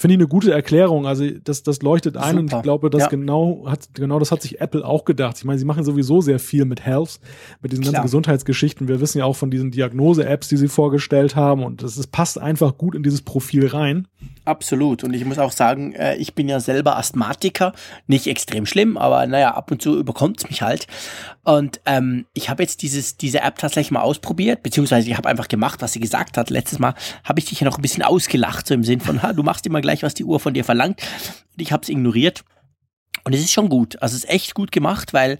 finde ich eine gute Erklärung. Also das, das leuchtet ein Super. und ich glaube, das ja. genau hat, genau das hat sich Apple auch gedacht. Ich meine, sie machen sowieso sehr viel mit Health, mit diesen Klar. ganzen Gesundheitsgeschichten. Wir wissen ja auch von diesen Diagnose-Apps, die sie vorgestellt haben und das, das passt einfach gut in dieses Profil rein. Absolut. Und ich muss auch sagen, äh, ich bin ja selber Asthmatiker. Nicht extrem schlimm, aber naja, ab und zu überkommt es mich halt. Und ähm, ich habe jetzt dieses, diese App tatsächlich mal ausprobiert, beziehungsweise ich habe einfach gemacht, was sie gesagt hat. Letztes Mal habe ich dich ja noch ein bisschen ausgelacht, so im Sinn von, ha, du machst immer gleich, was die Uhr von dir verlangt. Und ich habe es ignoriert. Und es ist schon gut. Also es ist echt gut gemacht, weil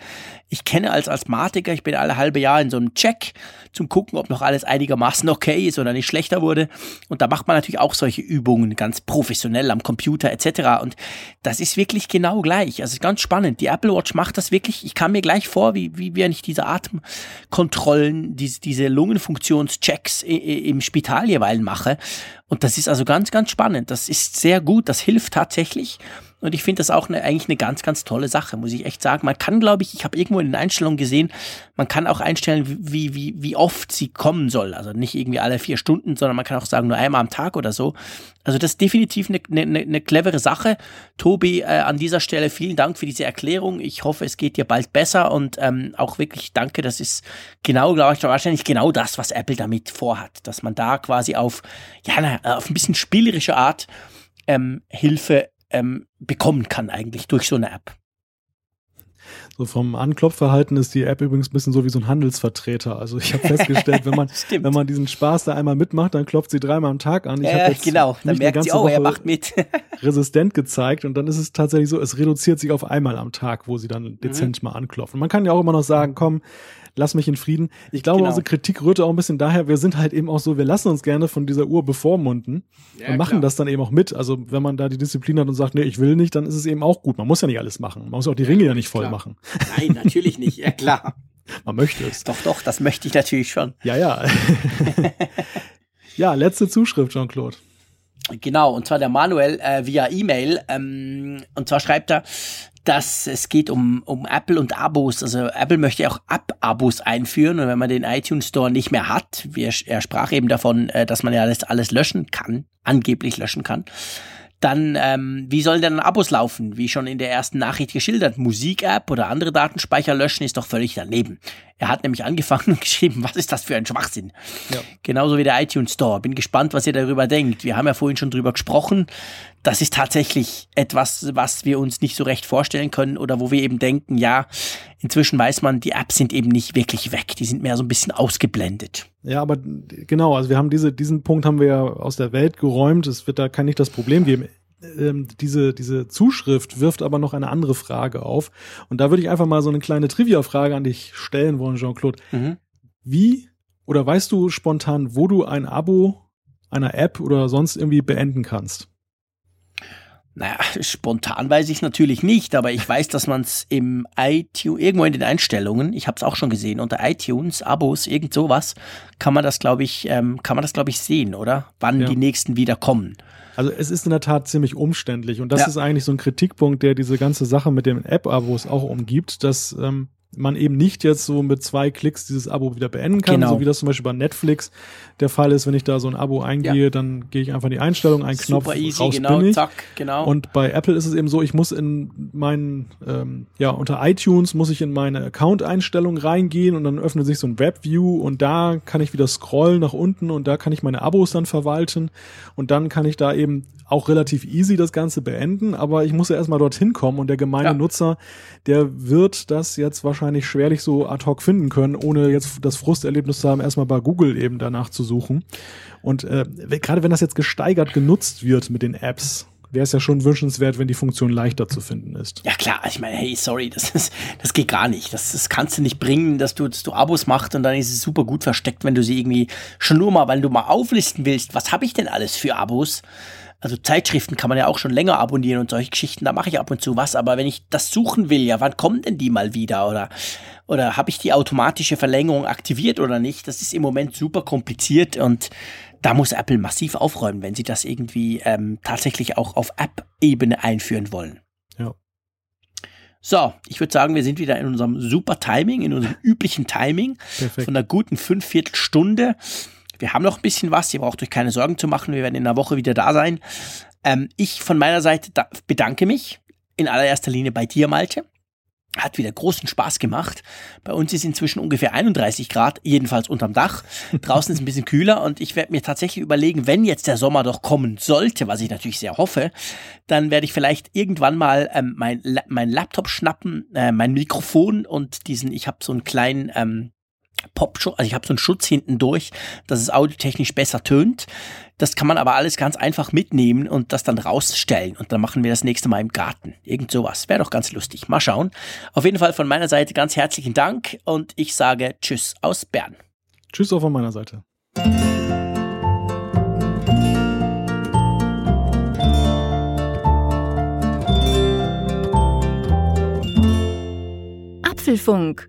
ich kenne als Asthmatiker, ich bin alle halbe Jahr in so einem Check zum gucken, ob noch alles einigermaßen okay ist oder nicht schlechter wurde. Und da macht man natürlich auch solche Übungen ganz professionell am Computer etc. Und das ist wirklich genau gleich. Also ganz spannend. Die Apple Watch macht das wirklich. Ich kam mir gleich vor, wie, wie wenn ich diese Atemkontrollen, diese, diese Lungenfunktionschecks im Spital jeweils mache. Und das ist also ganz, ganz spannend. Das ist sehr gut. Das hilft tatsächlich. Und ich finde das auch eine, eigentlich eine ganz, ganz tolle Sache, muss ich echt sagen. Man kann, glaube ich, ich habe irgendwo in den Einstellungen gesehen, man kann auch einstellen, wie, wie, wie oft sie kommen soll. Also nicht irgendwie alle vier Stunden, sondern man kann auch sagen, nur einmal am Tag oder so. Also das ist definitiv eine, eine, eine clevere Sache. Tobi, äh, an dieser Stelle vielen Dank für diese Erklärung. Ich hoffe, es geht dir bald besser und ähm, auch wirklich danke. Das ist genau, glaube ich, wahrscheinlich genau das, was Apple damit vorhat, dass man da quasi auf, ja, na, auf ein bisschen spielerische Art ähm, Hilfe ähm, bekommen kann eigentlich durch so eine App. So vom Anklopfverhalten ist die App übrigens ein bisschen so wie so ein Handelsvertreter. Also ich habe festgestellt, wenn man wenn man diesen Spaß da einmal mitmacht, dann klopft sie dreimal am Tag an. Ich ja, jetzt genau, dann merkt sie, oh, Woche er macht mit. resistent gezeigt und dann ist es tatsächlich so, es reduziert sich auf einmal am Tag, wo sie dann dezent mhm. mal anklopfen. Man kann ja auch immer noch sagen, komm, lass mich in Frieden. Ich glaube, genau. unsere Kritik rührte auch ein bisschen daher, wir sind halt eben auch so, wir lassen uns gerne von dieser Uhr bevormunden ja, und machen klar. das dann eben auch mit. Also wenn man da die Disziplin hat und sagt, nee, ich will nicht, dann ist es eben auch gut. Man muss ja nicht alles machen. Man muss auch die Ringe ja nicht voll klar. machen. Nein, natürlich nicht. Ja, klar. Man möchte es. Doch, doch, das möchte ich natürlich schon. Ja, ja. ja, letzte Zuschrift, Jean-Claude. Genau, und zwar der Manuel äh, via E-Mail. Ähm, und zwar schreibt er, dass es geht um, um Apple und Abos. Also Apple möchte auch App-Abos einführen und wenn man den iTunes Store nicht mehr hat, wie er, sprach eben davon, äh, dass man ja alles, alles löschen kann, angeblich löschen kann, dann ähm, wie sollen denn Abos laufen? Wie schon in der ersten Nachricht geschildert, Musik-App oder andere Datenspeicher löschen ist doch völlig daneben. Er hat nämlich angefangen und geschrieben, was ist das für ein Schwachsinn? Ja. Genauso wie der iTunes Store. Bin gespannt, was ihr darüber denkt. Wir haben ja vorhin schon drüber gesprochen. Das ist tatsächlich etwas, was wir uns nicht so recht vorstellen können oder wo wir eben denken, ja, inzwischen weiß man, die Apps sind eben nicht wirklich weg. Die sind mehr so ein bisschen ausgeblendet. Ja, aber genau, also wir haben diese, diesen Punkt haben wir ja aus der Welt geräumt. Es wird da kann nicht das Problem geben. Ähm, diese, diese Zuschrift wirft aber noch eine andere Frage auf. Und da würde ich einfach mal so eine kleine Trivia-Frage an dich stellen wollen, Jean-Claude. Mhm. Wie oder weißt du spontan, wo du ein Abo einer App oder sonst irgendwie beenden kannst? Naja, spontan weiß ich natürlich nicht, aber ich weiß, dass man es im iTunes, irgendwo in den Einstellungen, ich habe es auch schon gesehen, unter iTunes, Abos, irgend sowas, kann man das, glaube ich, ähm, kann man das, glaube ich, sehen, oder? Wann ja. die nächsten wieder kommen. Also es ist in der Tat ziemlich umständlich und das ja. ist eigentlich so ein Kritikpunkt, der diese ganze Sache mit den App-Abos auch umgibt, dass ähm, man eben nicht jetzt so mit zwei Klicks dieses Abo wieder beenden kann, genau. so wie das zum Beispiel bei Netflix der Fall ist, wenn ich da so ein Abo eingehe, ja. dann gehe ich einfach in die Einstellung, ein Knopf, Super easy, raus genau, bin ich. Zack, genau. Und bei Apple ist es eben so, ich muss in meinen, ähm, ja, unter iTunes muss ich in meine Account-Einstellung reingehen und dann öffnet sich so ein Webview und da kann ich wieder scrollen nach unten und da kann ich meine Abos dann verwalten und dann kann ich da eben auch relativ easy das Ganze beenden, aber ich muss ja erstmal dorthin kommen und der gemeine ja. Nutzer, der wird das jetzt wahrscheinlich wahrscheinlich schwerlich so ad hoc finden können, ohne jetzt das Frusterlebnis zu haben, erstmal bei Google eben danach zu suchen. Und äh, gerade wenn das jetzt gesteigert genutzt wird mit den Apps, wäre es ja schon wünschenswert, wenn die Funktion leichter zu finden ist. Ja klar, ich meine, hey, sorry, das ist, das geht gar nicht. Das, das kannst du nicht bringen, dass du, dass du Abos machst und dann ist es super gut versteckt, wenn du sie irgendwie schon nur mal, weil du mal auflisten willst, was habe ich denn alles für Abos? Also Zeitschriften kann man ja auch schon länger abonnieren und solche Geschichten, da mache ich ab und zu was, aber wenn ich das suchen will, ja, wann kommen denn die mal wieder oder oder habe ich die automatische Verlängerung aktiviert oder nicht? Das ist im Moment super kompliziert und da muss Apple massiv aufräumen, wenn sie das irgendwie ähm, tatsächlich auch auf App-Ebene einführen wollen. Ja. So, ich würde sagen, wir sind wieder in unserem super Timing, in unserem üblichen Timing Perfekt. von einer guten Fünfviertelstunde. Wir haben noch ein bisschen was, ihr braucht euch keine Sorgen zu machen, wir werden in einer Woche wieder da sein. Ähm, ich von meiner Seite bedanke mich in allererster Linie bei dir, Malte. Hat wieder großen Spaß gemacht. Bei uns ist inzwischen ungefähr 31 Grad, jedenfalls unterm Dach. Draußen ist ein bisschen kühler und ich werde mir tatsächlich überlegen, wenn jetzt der Sommer doch kommen sollte, was ich natürlich sehr hoffe, dann werde ich vielleicht irgendwann mal ähm, mein, mein Laptop schnappen, äh, mein Mikrofon und diesen, ich habe so einen kleinen ähm, Popschutz, also ich habe so einen Schutz hinten durch, dass es audiotechnisch besser tönt. Das kann man aber alles ganz einfach mitnehmen und das dann rausstellen und dann machen wir das nächste Mal im Garten. Irgend sowas. Wäre doch ganz lustig. Mal schauen. Auf jeden Fall von meiner Seite ganz herzlichen Dank und ich sage Tschüss aus Bern. Tschüss auch von meiner Seite. Apfelfunk